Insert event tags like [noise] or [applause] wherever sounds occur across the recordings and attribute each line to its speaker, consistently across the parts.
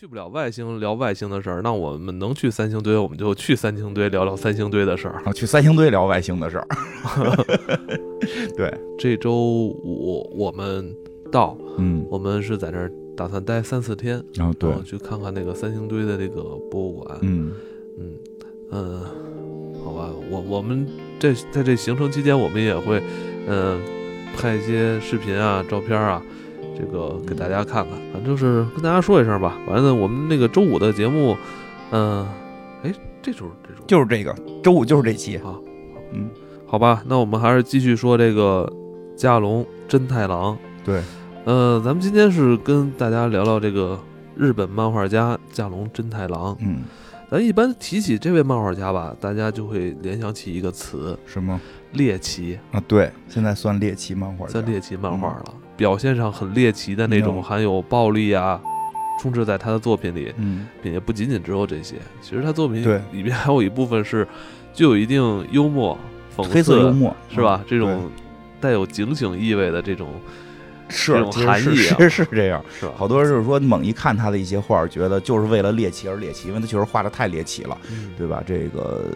Speaker 1: 去不了外星聊外星的事儿，那我们能去三星堆，我们就去三星堆聊聊三星堆的事儿。
Speaker 2: 啊，去三星堆聊外星的事儿。[laughs] 对，
Speaker 1: 这周五我们到，
Speaker 2: 嗯，
Speaker 1: 我们是在那儿打算待三四天，
Speaker 2: 然后对
Speaker 1: 去看看那个三星堆的那个博物馆。
Speaker 2: 嗯
Speaker 1: 嗯嗯，好吧，我我们这在这行程期间，我们也会嗯、拍一些视频啊、照片啊，这个给大家看看。反正就是跟大家说一声吧。完了，我们那个周五的节目，嗯、哎，这周这周
Speaker 2: 就是这个周五就是这期。
Speaker 1: 啊，
Speaker 2: 嗯，
Speaker 1: 好吧，那我们还是继续说这个加龙真太郎。
Speaker 2: 对，
Speaker 1: 呃，咱们今天是跟大家聊聊这个日本漫画家加龙真太郎。
Speaker 2: 嗯，
Speaker 1: 咱一般提起这位漫画家吧，大家就会联想起一个词
Speaker 2: 什么——
Speaker 1: 猎奇，
Speaker 2: 啊？对，现在算猎奇漫画。
Speaker 1: 算猎奇漫画了。表现上很猎奇的那种，
Speaker 2: 嗯
Speaker 1: 含有暴力啊，充斥在他的作品里，
Speaker 2: 嗯，
Speaker 1: 并且不仅仅只有这些。其实他作品里面还有一部分是具有一定幽默、讽刺、
Speaker 2: 黑色幽默
Speaker 1: 是吧？
Speaker 2: 嗯
Speaker 1: 这种带有警醒意味的这种，
Speaker 2: 是
Speaker 1: 这种
Speaker 2: 其实是
Speaker 1: 含义啊 [laughs]
Speaker 2: 是是这样。
Speaker 1: 是？
Speaker 2: 好多人就是说，猛一看他的一些画，觉得就是为了猎奇而猎奇，因为他确实画的太猎奇了，
Speaker 1: 嗯
Speaker 2: 对吧？这个，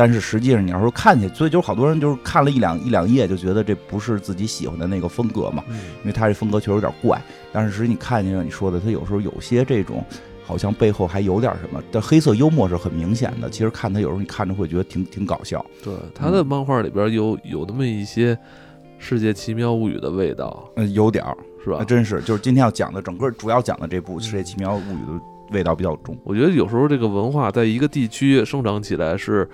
Speaker 2: 但是实际上你要说看起来，所以就是好多人就是看了一两一两页就觉得这不是自己喜欢的那个风格嘛，
Speaker 1: 嗯
Speaker 2: 因为他这风格确实有点怪。但是实际你看见你说的，他有时候有些这种。好像背后还有点什么，但黑色幽默是很明显的。其实看他有时候你看着会觉得挺挺搞笑，
Speaker 1: 对他的漫画里边有有那么一些《世界奇妙物语》的味道，
Speaker 2: 嗯，有点儿，
Speaker 1: 是吧
Speaker 2: 还？真是。就是今天要讲的整个主要讲的这部《世界奇妙物语》的味道比较重。
Speaker 1: 我觉得有时候这个文化在一个地区生长起来是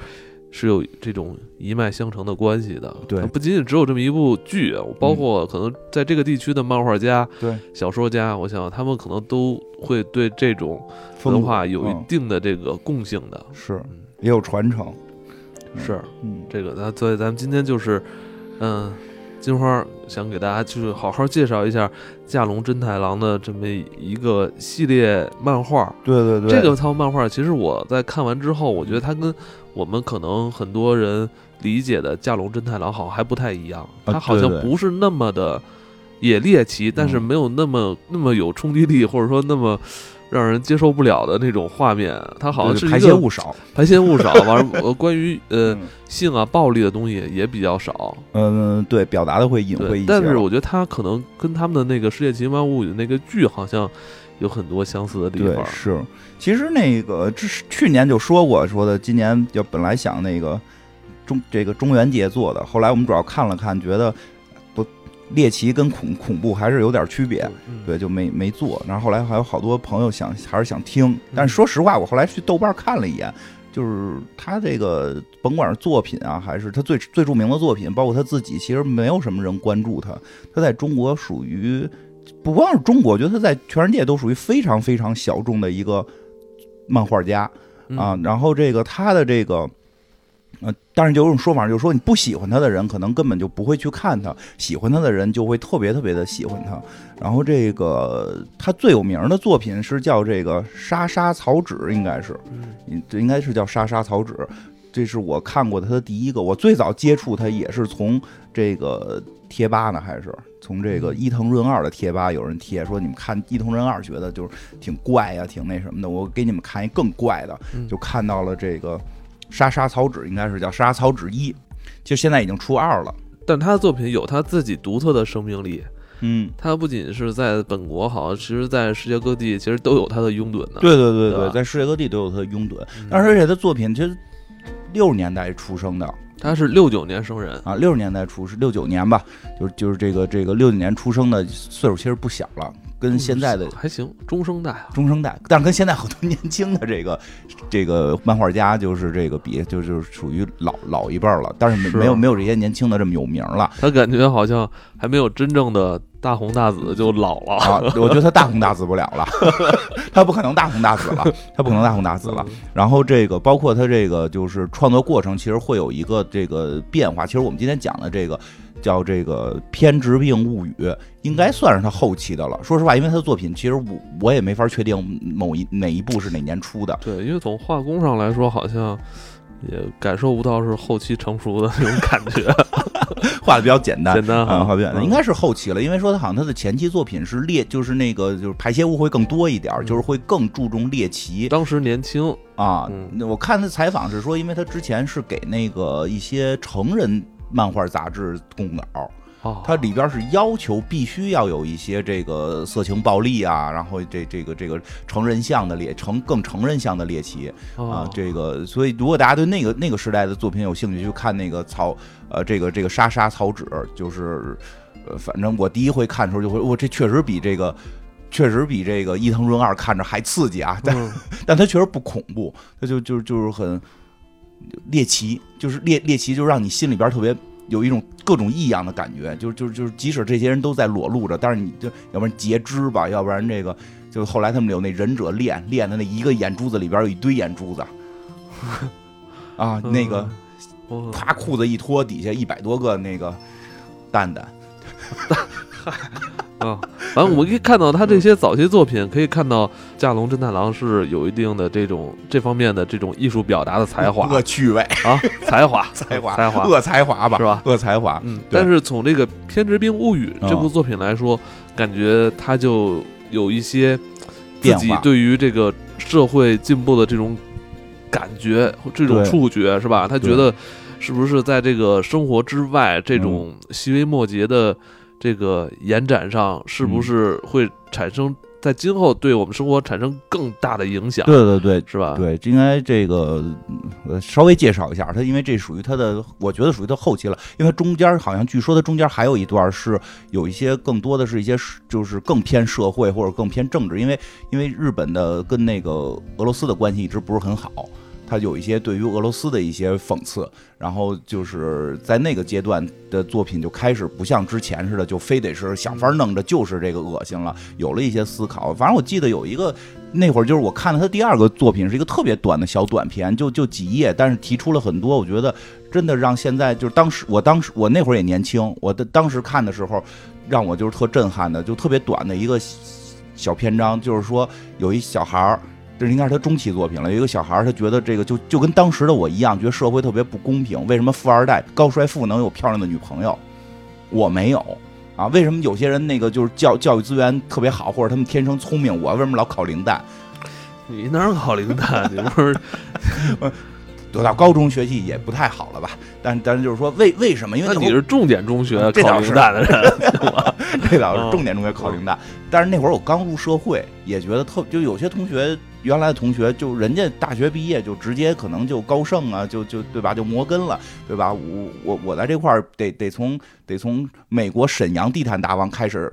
Speaker 1: 是有这种一脉相承的关系的。
Speaker 2: 对
Speaker 1: 不仅仅只有这么一部剧，包括可能在这个地区的漫画家、
Speaker 2: 对，
Speaker 1: 小说家，我想他们可能都会对这种文化有一
Speaker 2: 嗯
Speaker 1: 定的这个共性的。
Speaker 2: 是
Speaker 1: 嗯，
Speaker 2: 也有传承。嗯
Speaker 1: 是
Speaker 2: 嗯，
Speaker 1: 这个，那所以咱们今天就是，嗯。金花想给大家就是好好介绍一下架龙真太郎的这么一个系列漫画，
Speaker 2: 对对对，
Speaker 1: 这个套漫画，其实我在看完之后，我觉得它跟我们可能很多人理解的加龙真太郎好像还不太一样，他好像不是那么的也猎奇，但是
Speaker 2: 嗯
Speaker 1: 没有那么那么有冲击力，或者说那么让人接受不了的那种画面。它好像是排
Speaker 2: 泄物少。
Speaker 1: 排泄物少，[laughs] 完了呃关于呃
Speaker 2: 嗯
Speaker 1: 性啊暴力的东西也比较少。
Speaker 2: 嗯，对，表达的会隐晦，一些。
Speaker 1: 但是我觉得他可能跟他们的那个《世界奇妙物语》那个剧好像有很多相似的地方。
Speaker 2: 是，其实那个这是去年就说过，说的今年就本来想那个中这个中元节做的，后来我们主要看了看，觉得不猎奇跟恐恐怖还是有点区别。
Speaker 1: 嗯，
Speaker 2: 对，就没没做。然后后来还有好多朋友想，还是想听。但是说实话，我后来去豆瓣看了一眼，就是他这个甭管是作品啊，还是他最最著名的作品，包括他自己，其实没有什么人关注他。他在中国属于不光是中国，我觉得他在全世界都属于非常非常小众的一个漫画家。
Speaker 1: 嗯
Speaker 2: 啊，然后这个他的这个。呃，但是有种说法，就是说你不喜欢他的人，可能根本就不会去看他；喜欢他的人，就会特别特别的喜欢他。然后这个他最有名的作品是叫这个《沙沙草纸》，应该是，这应该是叫《沙沙草纸》。这是我看过的他的第一个，我最早接触他也是从这个贴吧呢，还是从这个伊藤润二的贴吧，有人贴说你们看伊藤润二觉得就是挺怪呀、挺那什么的，我给你们看一更怪的，
Speaker 1: 嗯
Speaker 2: 就看到了这个沙沙草纸，应该是叫沙沙草纸一，其实现在已经出二了。
Speaker 1: 但他的作品有他自己独特的生命力。
Speaker 2: 嗯，
Speaker 1: 他不仅是在本国好，其实在世界各地其实都有他的拥趸的。
Speaker 2: 对对对
Speaker 1: 对吧
Speaker 2: 在世界各地都有他的拥趸，
Speaker 1: 嗯，
Speaker 2: 但是而且他作品其实六十年代出生的
Speaker 1: 他是六九年生人，
Speaker 2: 啊，六十年代出是六九年吧，就是就是这个这个六九年出生的岁数其实不小了，跟现在的
Speaker 1: 还行，中生代啊。
Speaker 2: 中生代，但是跟现在好多年轻的这个这个漫画家就是这个比就就是属于老老一辈儿了，但是没
Speaker 1: 是
Speaker 2: 没有没有这些年轻的这么有名了。
Speaker 1: 他感觉好像还没有真正的大红大紫就老了。
Speaker 2: 啊！我觉得他大红大紫不了了，[laughs] 他不可能大红大紫了，他不可能大红大紫了。然后这个包括他这个就是创作过程，其实会有一个这个变化。其实我们今天讲的这个叫这个《偏执病物语》，应该算是他后期的了。说实话，因为他的作品，其实我我也没法确定某一哪一部是哪年出的。
Speaker 1: 对，因为从画工上来说，好像也感受不到是后期成熟的那种感觉。[laughs]
Speaker 2: 画的比较简单，
Speaker 1: 简单哈。
Speaker 2: 啊，画的比较简单，
Speaker 1: 嗯。
Speaker 2: 应该是后期了，因为说他好像他的前期作品是猎，就是那个就是排泄物会更多一点就是会更注重猎奇。
Speaker 1: 当时年轻，
Speaker 2: 啊
Speaker 1: 嗯。
Speaker 2: 我看他采访是说，因为他之前是给那个一些成人漫画杂志供稿，
Speaker 1: 哦，
Speaker 2: 它里边是要求必须要有一些这个色情暴力啊，然后这这个这个成人向的猎成更成人向的猎奇啊
Speaker 1: 哦，
Speaker 2: 这个所以如果大家对那个那个时代的作品有兴趣，去看那个草呃这个这个莎莎草纸，就是呃反正我第一回看的时候就会，我这确实比这个。确实比这个伊藤润二看着还刺激啊，[laughs] 但
Speaker 1: 嗯
Speaker 2: 但它确实不恐怖，它就就就是很猎奇，就是猎猎奇，就让你心里边特别有一种各种异样的感觉，就是就是就是即使这些人都在裸露着，但是你就要不然截肢吧，要不然这个就后来他们有那忍者练练的那一个眼珠子里边有一堆眼珠子，啊，那个
Speaker 1: 哦
Speaker 2: 啪裤子一脱，底下一百多个那个蛋蛋，[laughs]
Speaker 1: 啊，[laughs] 反正我们可以看到他这些早期作品，可以看到架龙侦探郎是有一定的这种这方面的这种艺术表达的才华 [laughs]
Speaker 2: 恶趣味，
Speaker 1: 啊，才华，[laughs]
Speaker 2: 才华，
Speaker 1: 才华
Speaker 2: 恶才华吧，
Speaker 1: 是吧？
Speaker 2: 恶才华，
Speaker 1: 嗯，但是从这个《偏执兵物语》
Speaker 2: 嗯
Speaker 1: 这部作品来说，感觉他就有一些自己对于这个社会进步的这种感觉、这种触觉，是吧？他觉得是不是在这个生活之外，这种细微末节的这个延展上，是不
Speaker 2: 嗯
Speaker 1: 是会产生在今后对我们生活产生更大的影响？
Speaker 2: 对对对，
Speaker 1: 是吧？
Speaker 2: 对，应该这个呃稍微介绍一下它，因为这属于它的，我觉得属于它后期了，因为它中间好像据说它中间还有一段是有一些更多的是一些就是更偏社会或者更偏政治，因为因为日本的跟那个俄罗斯的关系一直不是很好。他有一些对于俄罗斯的一些讽刺，然后就是在那个阶段的作品就开始不像之前似的，就非得是想法弄着就是这个恶心了，有了一些思考。反正我记得有一个那会儿就是我看了他第二个作品，是一个特别短的小短片，就就几页，但是提出了很多，我觉得真的让现在就是当时我当时我那会儿也年轻，我的当时看的时候，让我就是特震撼的，就特别短的一个小篇章，就是说有一小孩儿。这应该是他中期作品了。有一个小孩，他觉得这个就就跟当时的我一样，觉得社会特别不公平。为什么富二代、高帅富能有漂亮的女朋友，我没有？啊，为什么有些人那个就是教教育资源特别好，或者他们天生聪明，我为什么老考零蛋？
Speaker 1: 你哪儿考零蛋？你不是 [laughs]
Speaker 2: 读到高中学习也不太好了吧？但但是就是说，为为什么？因为
Speaker 1: 那你是重点中学考零蛋的人？[laughs]
Speaker 2: 这倒是
Speaker 1: 哦
Speaker 2: 重点中学考零蛋，但是那会儿我刚入社会，也觉得特就有些同学原来的同学，就人家大学毕业就直接可能就高盛啊，就就对吧，就摩根了，对吧？我我我在这块儿得得从得从美国沈阳地毯大王开始，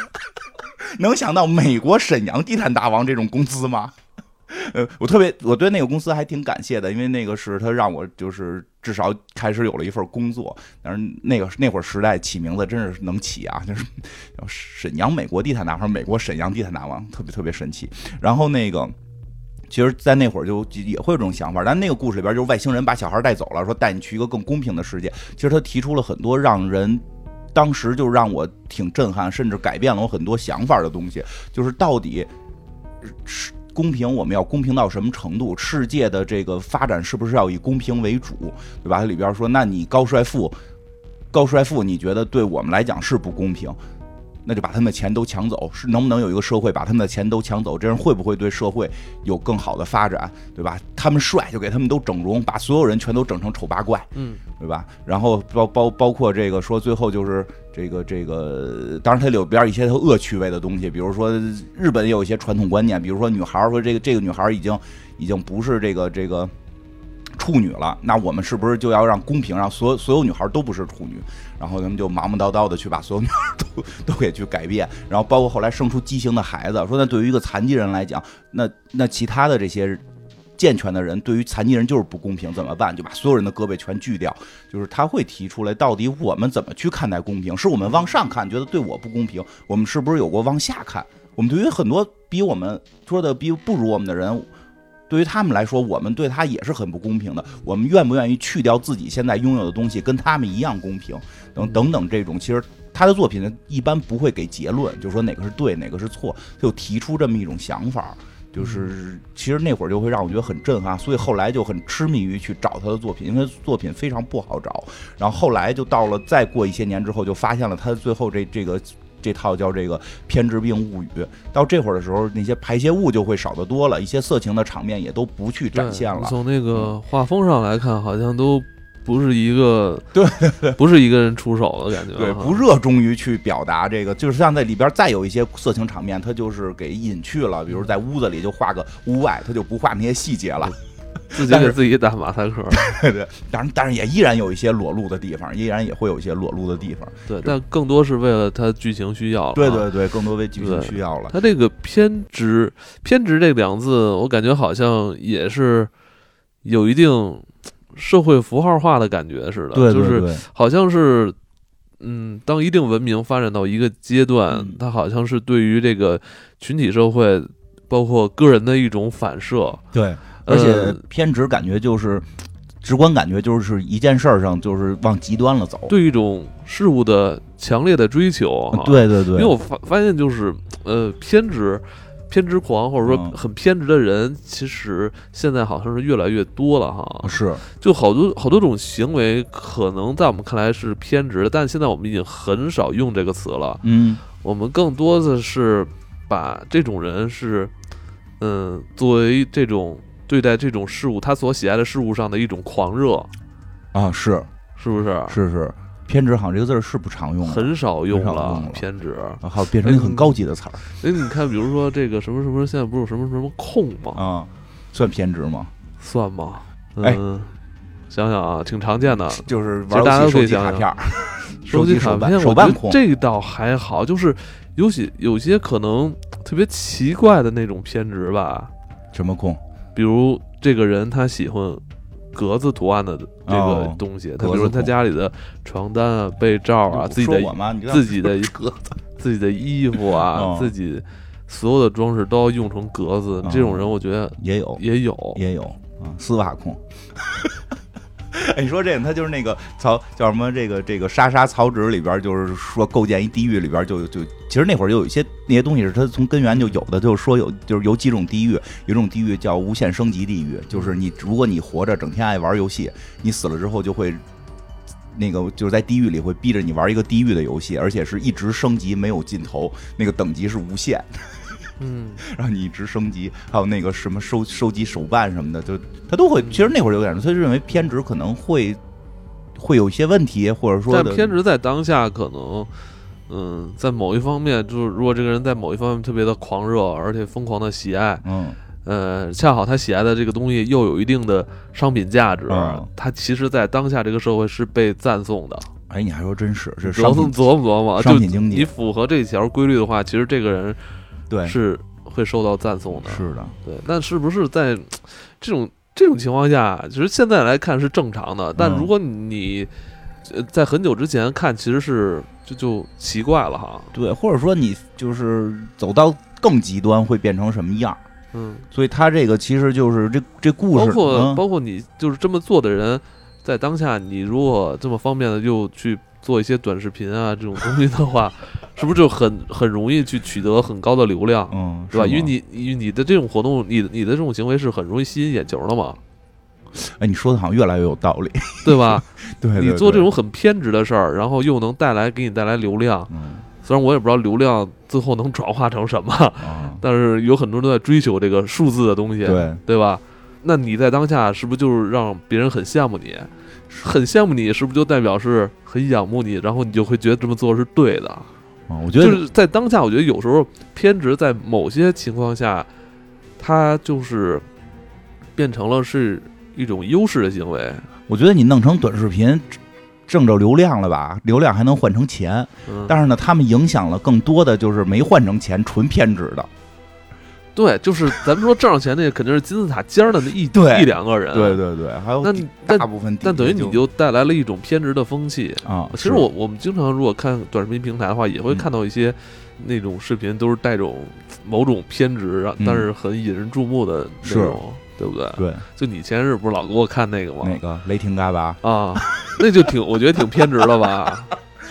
Speaker 2: [laughs] 能想到美国沈阳地毯大王这种工资吗？呃，我特别我对那个公司还挺感谢的，因为那个是他让我就是至少开始有了一份工作。但是那个那会儿时代起名字真是能起啊，就是沈阳美国地毯大王，美国沈阳地毯大王，特别特别神奇。然后那个。其实，在那会儿就也会有这种想法，但那个故事里边就是外星人把小孩带走了，说带你去一个更公平的世界。其实他提出了很多让人当时就让我挺震撼，甚至改变了我很多想法的东西，就是到底是公平，我们要公平到什么程度？世界的这个发展是不是要以公平为主，对吧？里边说，那你高帅富，高帅富，你觉得对我们来讲是不公平？那就把他们的钱都抢走，是能不能有一个社会把他们的钱都抢走？这样会不会对社会有更好的发展，对吧？他们帅就给他们都整容，把所有人全都整成丑八怪，
Speaker 1: 嗯，
Speaker 2: 对吧？然后包包包括这个说最后就是这个这个，当然它里边一些恶趣味的东西，比如说日本也有一些传统观念，比如说女孩说这个这个女孩已经已经不是这个这个处女了，那我们是不是就要让公平，让所有所有女孩都不是处女？然后他们就忙忙叨叨的去把所有女孩都都给去改变，然后包括后来生出畸形的孩子，说那对于一个残疾人来讲，那那其他的这些。健全的人对于残疾人就是不公平，怎么办？就把所有人的胳膊全锯掉。就是他会提出来，到底我们怎么去看待公平？是我们往上看，觉得对我不公平？我们是不是有过往下看？我们对于很多比我们说的比不如我们的人，对于他们来说，我们对他也是很不公平的。我们愿不愿意去掉自己现在拥有的东西，跟他们一样公平？等等等，这种其实他的作品呢，一般不会给结论，就说哪个是对，哪个是错，就提出这么一种想法。就是其实那会儿就会让我觉得很震撼，所以后来就很痴迷于去找他的作品，因为作品非常不好找。然后后来就到了再过一些年之后，就发现了他最后这这个这套叫这个偏执病物语。到这会儿的时候，那些排泄物就会少得多了，一些色情的场面也都不去展现了。
Speaker 1: 从那个画风上来看，好像都。不是一个 [laughs]
Speaker 2: 对，[laughs]
Speaker 1: 不是一个人出手的感觉，
Speaker 2: 对，不热衷于去表达这个，就是像在里边再有一些色情场面，他就是给隐去了，比如在屋子里就画个屋外，他就不画那些细节了，
Speaker 1: 自己给自己打马赛克，
Speaker 2: 对 [laughs] 对，当然，但是也依然有一些裸露的地方，依然也会有一些裸露的地方，
Speaker 1: 对，但更多是为了它剧情需要，
Speaker 2: 对对对，更多为剧情需要了。
Speaker 1: 它这个偏执，偏执这两字，我感觉好像也是有一定。社会符号化的感觉似的，对就是好像是，嗯，当一定文明发展到一个阶段，它好像是对于这个群体社会，包括个人的一种反射。
Speaker 2: 对，而且偏执感觉就是直观感觉就是一件事儿上就是往极端了走，
Speaker 1: 对一种事物的强烈的追求。
Speaker 2: 对对对，因
Speaker 1: 为我发发现就是呃偏执。偏执狂或者说很偏执的人，其实现在好像是越来越多了哈。
Speaker 2: 是，
Speaker 1: 就好多好多种行为，可能在我们看来是偏执，但现在我们已经很少用这个词了。
Speaker 2: 嗯，
Speaker 1: 我们更多的是把这种人是，嗯，作为这种对待这种事物，他所喜爱的事物上的一种狂热。
Speaker 2: 啊，是，
Speaker 1: 是不是？
Speaker 2: 是是。偏执好像这个字儿是不常用，
Speaker 1: 很少用
Speaker 2: 了。
Speaker 1: 偏执，
Speaker 2: 好变成一个很高级的词儿。
Speaker 1: 哎，你看，比如说这个什么什么，现在不是什么什么控吗？
Speaker 2: 啊，算偏执吗？
Speaker 1: 算吗？嗯，想想啊，挺常见的，
Speaker 2: 就是
Speaker 1: 玩游
Speaker 2: 戏
Speaker 1: 手
Speaker 2: 机 [laughs] 卡片，
Speaker 1: 手
Speaker 2: 机
Speaker 1: 卡片，
Speaker 2: 手办控。
Speaker 1: 这倒还好，就是有些有些可能特别奇怪的那种偏执吧。
Speaker 2: 什么控？
Speaker 1: 比如这个人他喜欢。格子图案的这个东西，他比如说他家里的床单啊、被罩啊、自己的自己的
Speaker 2: 格子、[laughs]
Speaker 1: 自己的衣服啊、自己所有的装饰都要用成格子。这种人，我觉得
Speaker 2: 也有，
Speaker 1: 也有，
Speaker 2: 也有啊，丝袜控。[laughs] 哎，你说这个，他就是那个曹叫什么？这个这个莎莎曹植里边就是说构建一地狱里边就就其实那会儿就有一些那些东西是他从根源就有的，就是说有就是有几种地狱，有一种地狱叫无限升级地狱，就是你如果你活着整天爱玩游戏，你死了之后就会那个就是在地狱里会逼着你玩一个地狱的游戏，而且是一直升级没有尽头，那个等级是无限。
Speaker 1: 嗯，
Speaker 2: 然后你一直升级，还有那个什么收收集手办什么的，就他都会。其实那会儿有点，他认为偏执可能会会有一些问题，或者说，
Speaker 1: 但偏执在当下可能，嗯，在某一方面，就是如果这个人在某一方面特别的狂热，而且疯狂的喜爱，
Speaker 2: 嗯，
Speaker 1: 呃，恰好他喜爱的这个东西又有一定的商品价值，他其实，在当下这个社会是被赞颂的。
Speaker 2: 哎，你还说真是，是
Speaker 1: 琢磨琢磨琢磨，
Speaker 2: 商品经济，
Speaker 1: 你符合这条规律的话，其实这个人。
Speaker 2: 对，
Speaker 1: 是会受到赞颂的。
Speaker 2: 是的，
Speaker 1: 对。那是不是在 [tsk] 这种这种情况下，其实现在来看是正常的？但如果你在很久之前看，其实是就就奇怪了哈。
Speaker 2: 对，或者说你就是走到更极端，会变成什么样？
Speaker 1: 嗯。
Speaker 2: 所以他这个其实就是这这故
Speaker 1: 事，包括包括你就是这么做的人，在当下，你如果这么方便的又去。做一些短视频啊这种东西的话，[laughs] 是不是就很很容易去取得很高的流量？
Speaker 2: 嗯，
Speaker 1: 对吧？因为你你的这种活动，你你的这种行为是很容易吸引眼球的嘛。
Speaker 2: 哎，你说的好像越来越有道理，
Speaker 1: 对吧？[laughs]
Speaker 2: 对，
Speaker 1: 你做这种很偏执的事儿，然后又能带来给你带来流量。
Speaker 2: 嗯，
Speaker 1: 虽然我也不知道流量最后能转化成什么，[laughs] 但是有很多人都在追求这个数字的东西，
Speaker 2: 对
Speaker 1: 对吧？那你在当下是不是就是让别人很羡慕你？很羡慕你，是不是就代表是很仰慕你？然后你就会觉得这么做是对的。
Speaker 2: 啊，我觉得
Speaker 1: 就是在当下，我觉得有时候偏执在某些情况下，它就是变成了是一种优势的行为。
Speaker 2: 我觉得你弄成短视频挣着流量了吧？流量还能换成钱，但是呢，他们影响了更多的就是没换成钱，纯偏执的。
Speaker 1: 对，就是咱们说挣上钱那肯定是金字塔尖的那一一两个人，
Speaker 2: 对对对，还有
Speaker 1: 那
Speaker 2: 大部分，
Speaker 1: 但等于你就带来了一种偏执的风气
Speaker 2: 啊。
Speaker 1: 其实我我们经常如果看短视频平台的话，也会看到一些那种视频都是带种某种偏执，但是很引人注目的那种，对不对？
Speaker 2: 对，
Speaker 1: 就你前日不是老给我看那个吗？
Speaker 2: 哪个雷霆嘎巴
Speaker 1: 啊？那就挺，我觉得挺偏执了吧。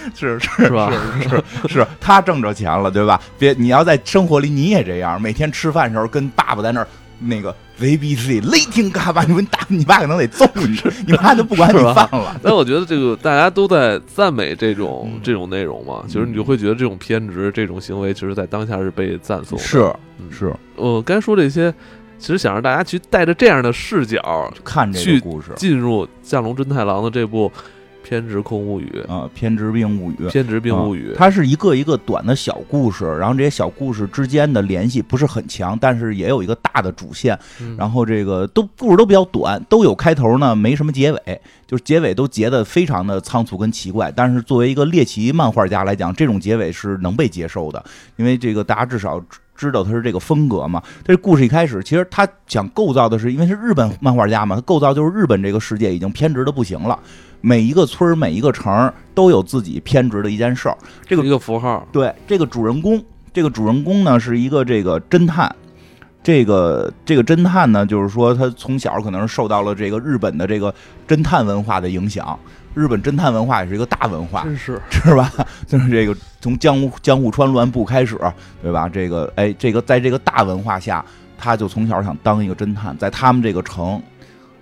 Speaker 1: [laughs]
Speaker 2: 是是
Speaker 1: 是吧？
Speaker 2: 是是是，他挣着钱了，对吧？别，你要在生活里你也这样，每天吃饭时候跟爸爸在那儿那个 VBC 雷霆嘎巴，你说你打你爸可能得揍你，你妈就不管你饭了。
Speaker 1: 但我觉得这个大家都在赞美这种
Speaker 2: 嗯
Speaker 1: 这种内容嘛，其实你就会觉得这种偏执、这种行为，其实在当下是被赞颂的。
Speaker 2: 是
Speaker 1: 嗯
Speaker 2: 是，
Speaker 1: 我刚才说这些，其实想让大家去带着这样的视角
Speaker 2: 看这个故事
Speaker 1: 进入降龙真太郎的这部《偏执空物语》
Speaker 2: 啊，偏执病物语。
Speaker 1: 《偏执病物语》
Speaker 2: 它是一个一个短的小故事，然后这些小故事之间的联系不是很强，但是也有一个大的主线。
Speaker 1: 嗯
Speaker 2: 然后这个都故事都比较短，都有开头呢，没什么结尾，就是结尾都结的非常的仓促跟奇怪。但是作为一个猎奇漫画家来讲，这种结尾是能被接受的，因为这个大家至少知知道他是这个风格嘛。这故事一开始，其实他想构造的是，因为是日本漫画家嘛，他构造就是日本这个世界已经偏执的不行了，每一个村儿每一个城儿都有自己偏执的一件事儿。这个
Speaker 1: 一个符号，
Speaker 2: 对，这个主人公，这个主人公呢是一个这个侦探，这个这个侦探呢，就是说他从小可能是受到了这个日本的这个侦探文化的影响，日本侦探文化也是一个大文化，
Speaker 1: 真是
Speaker 2: 是吧？[laughs] 就是这个从江户江户川乱步开始，对吧？这个哎，这个在这个大文化下，他就从小想当一个侦探，在他们这个城，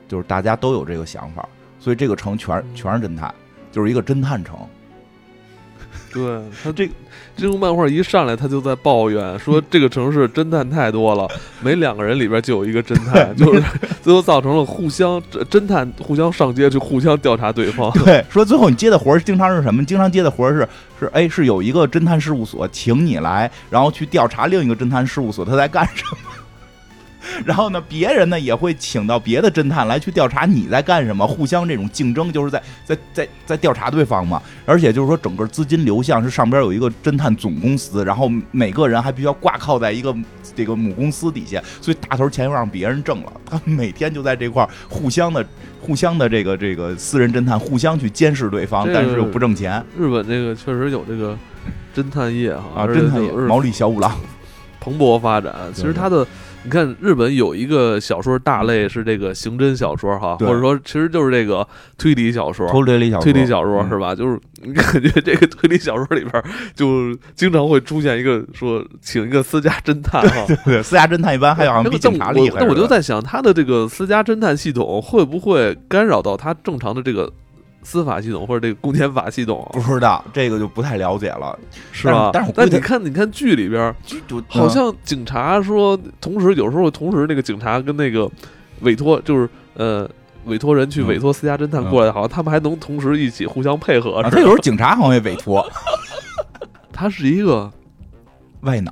Speaker 2: 就是大家都有这个想法，所以这个城全全是侦探，就是一个侦探城。
Speaker 1: 对他这这部漫画一上来，他就在抱怨说这个城市侦探太多了，[laughs] 每两个人里边就有一个侦探，就是 [laughs] 最后造成了互相侦侦探互相上街去互相调查对方。
Speaker 2: 对，说最后你接的活儿经常是什么？经常接的活儿是是哎，是有一个侦探事务所请你来，然后去调查另一个侦探事务所他在干什么。然后呢，别人呢也会请到别的侦探来去调查你在干什么，互相这种竞争，就是在在在在调查对方嘛。而且就是说，整个资金流向是上边有一个侦探总公司，然后每个人还必须要挂靠在一个这个母公司底下，所以大头钱又让别人挣了。他们每天就在这块儿互相的、互相的这个这个私人侦探互相去监视对方，
Speaker 1: 这个
Speaker 2: 但是又不挣钱
Speaker 1: 日本这个确实有这个侦探业哈，
Speaker 2: 啊！侦探也
Speaker 1: 是
Speaker 2: 毛利小五郎，
Speaker 1: 蓬勃发展。其实
Speaker 2: 对
Speaker 1: 它的，你看日本有一个小说大类是这个刑侦小说哈，或者说其实就是这个推理小说。
Speaker 2: 推理小说，
Speaker 1: 推理小说
Speaker 2: 嗯
Speaker 1: 是吧？就是 [laughs] 你感觉这个推理小说里边，就经常会出现一个说请一个私家侦探哈。[laughs]
Speaker 2: 对，私家侦探一般还好像比警察厉害。
Speaker 1: 但我就在想，他的这个私家侦探系统会不会干扰到他正常的这个司法系统或者这个公检法系统啊？
Speaker 2: 不知道这个就不太了解了，
Speaker 1: 是吧？
Speaker 2: 但是但
Speaker 1: 你看，你看剧里边，
Speaker 2: 就
Speaker 1: 好像警察说，同时有时候同时那个警察跟那个委托，就是呃委托人去
Speaker 2: 嗯
Speaker 1: 委托私家侦探过来，好像他们还能同时一起互相配合。
Speaker 2: 他有时候警察好像也委托 [laughs]
Speaker 1: 他是一个
Speaker 2: 外脑，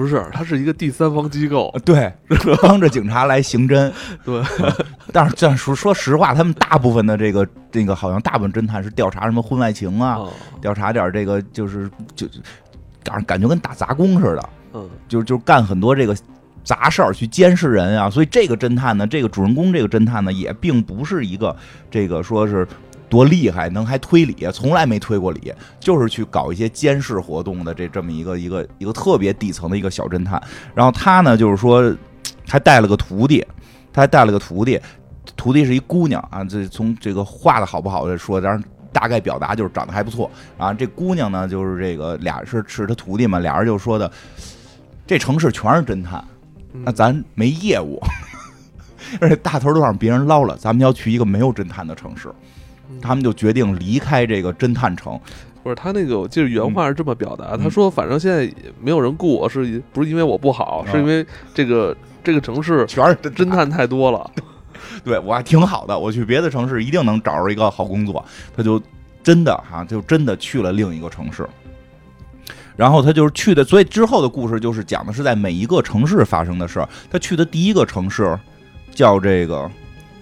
Speaker 1: 不是，他是一个第三方机构。
Speaker 2: 对，[laughs] 帮着警察来刑侦。[laughs]
Speaker 1: 对
Speaker 2: 嗯，但是但是说说实话，他们大部分的这个这个好像大部分侦探是调查什么婚外情啊，
Speaker 1: 啊，
Speaker 2: 调查点这个就是就感感觉跟打杂工似的，
Speaker 1: 嗯，
Speaker 2: 就就干很多这个杂事儿去监视人啊。所以这个侦探呢，这个主人公这个侦探呢，也并不是一个这个说是。多厉害，能还推理，从来没推过理，就是去搞一些监视活动的这这么一个一个一个特别底层的一个小侦探。然后他呢，就是说还带了个徒弟，他还带了个徒弟，徒弟是一姑娘啊。这从这个画的好不好的说，当然大概表达就是长得还不错啊。这姑娘呢，就是这个俩是是他徒弟嘛，俩人就说的，这城市全是侦探，
Speaker 1: 嗯
Speaker 2: 那咱没业务，[laughs] 而且大头都让别人捞了，咱们要去一个没有侦探的城市。他们就决定离开这个侦探城，
Speaker 1: 不是他那个，我记得原话是这么表达，
Speaker 2: 嗯
Speaker 1: 他说反正现在也没有人雇我，是不是因为我不好，
Speaker 2: 啊
Speaker 1: 是因为这个这个城市
Speaker 2: 全是
Speaker 1: 侦。探太多了。[laughs]
Speaker 2: 对我还挺好的，我去别的城市一定能找着一个好工作。他就真的哈、就真的去了另一个城市。然后他就是去的，所以之后的故事就是讲的是在每一个城市发生的事儿。他去的第一个城市叫这个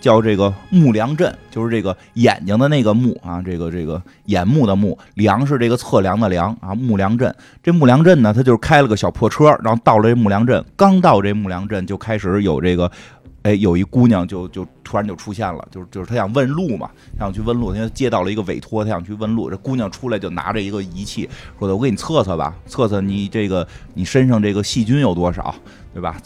Speaker 2: 叫这个木梁镇，就是这个眼睛的那个木啊，这个这个眼目的目，梁是这个测量的梁啊，木梁镇。这木梁镇呢，他就是开了个小破车，然后到了这木梁镇，刚到这木梁镇就开始有这个。哎，有一姑娘就就突然就出现了，就是就是他想问路嘛，想去问路，他接到了一个委托，他想去问路。这姑娘出来就拿着一个仪器，说的我给你测测吧，测测你这个你身上这个细菌有多少，对吧？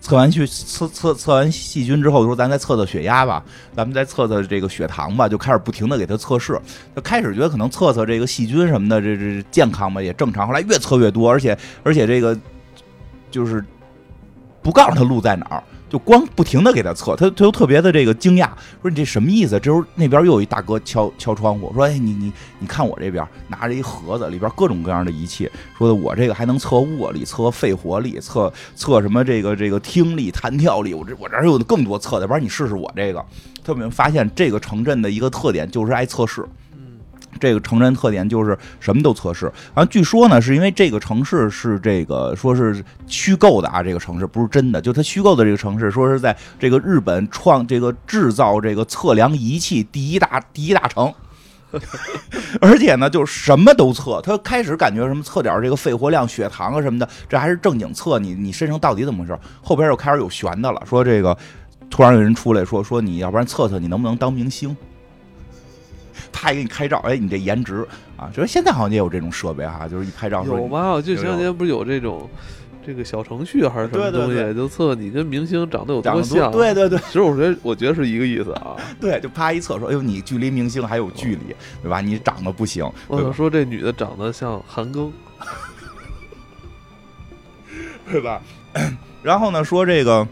Speaker 2: 测完去测测测完细菌之后，说咱再测测血压吧，咱们再测测这个血糖吧，就开始不停的给他测试。就开始觉得可能测测这个细菌什么的，这这健康吧也正常。后来越测越多，而且而且这个就是不告诉他路在哪儿。就光不停的给他测，他他又特别的这个惊讶，说你这什么意思？这时候那边又有一大哥敲敲窗户，说：“哎，你你你看我这边拿着一盒子，里边各种各样的仪器，说的我这个还能测握力、测肺活力、测测什么这个这个听力、弹跳力，我这我这儿有更多测的，不然你试试我这个。”特别发现这个城镇的一个特点就是爱测试。这个城镇特点就是什么都测试，然后据说呢，是因为这个城市是这个说是虚构的啊，这个城市不是真的，就它虚构的这个城市，说是在这个日本创这个制造这个测量仪器第一大第一大城，[laughs] 而且呢，就什么都测。他开始感觉什么测点这个肺活量、血糖啊什么的，这还是正经测你你身上到底怎么回事。后边又开始有悬的了，说这个突然有人出来说说你要不然测测你能不能当明星。他还给你开照，哎，你这颜值啊！就是现在好像也有这种设备哈，就是一拍照
Speaker 1: 有吗？我就前两天不是有这种这个小程序还是什么东西，就测你跟明星长得有多像？
Speaker 2: 对对对，
Speaker 1: 其实我觉得我觉得是一个意思啊。
Speaker 2: 对，就啪一测说，哎呦，你距离明星还有距离，对吧？你长得不行。
Speaker 1: 我说这女的长得像韩庚，[laughs]
Speaker 2: 对吧？[clears throat] 然后呢，说这个，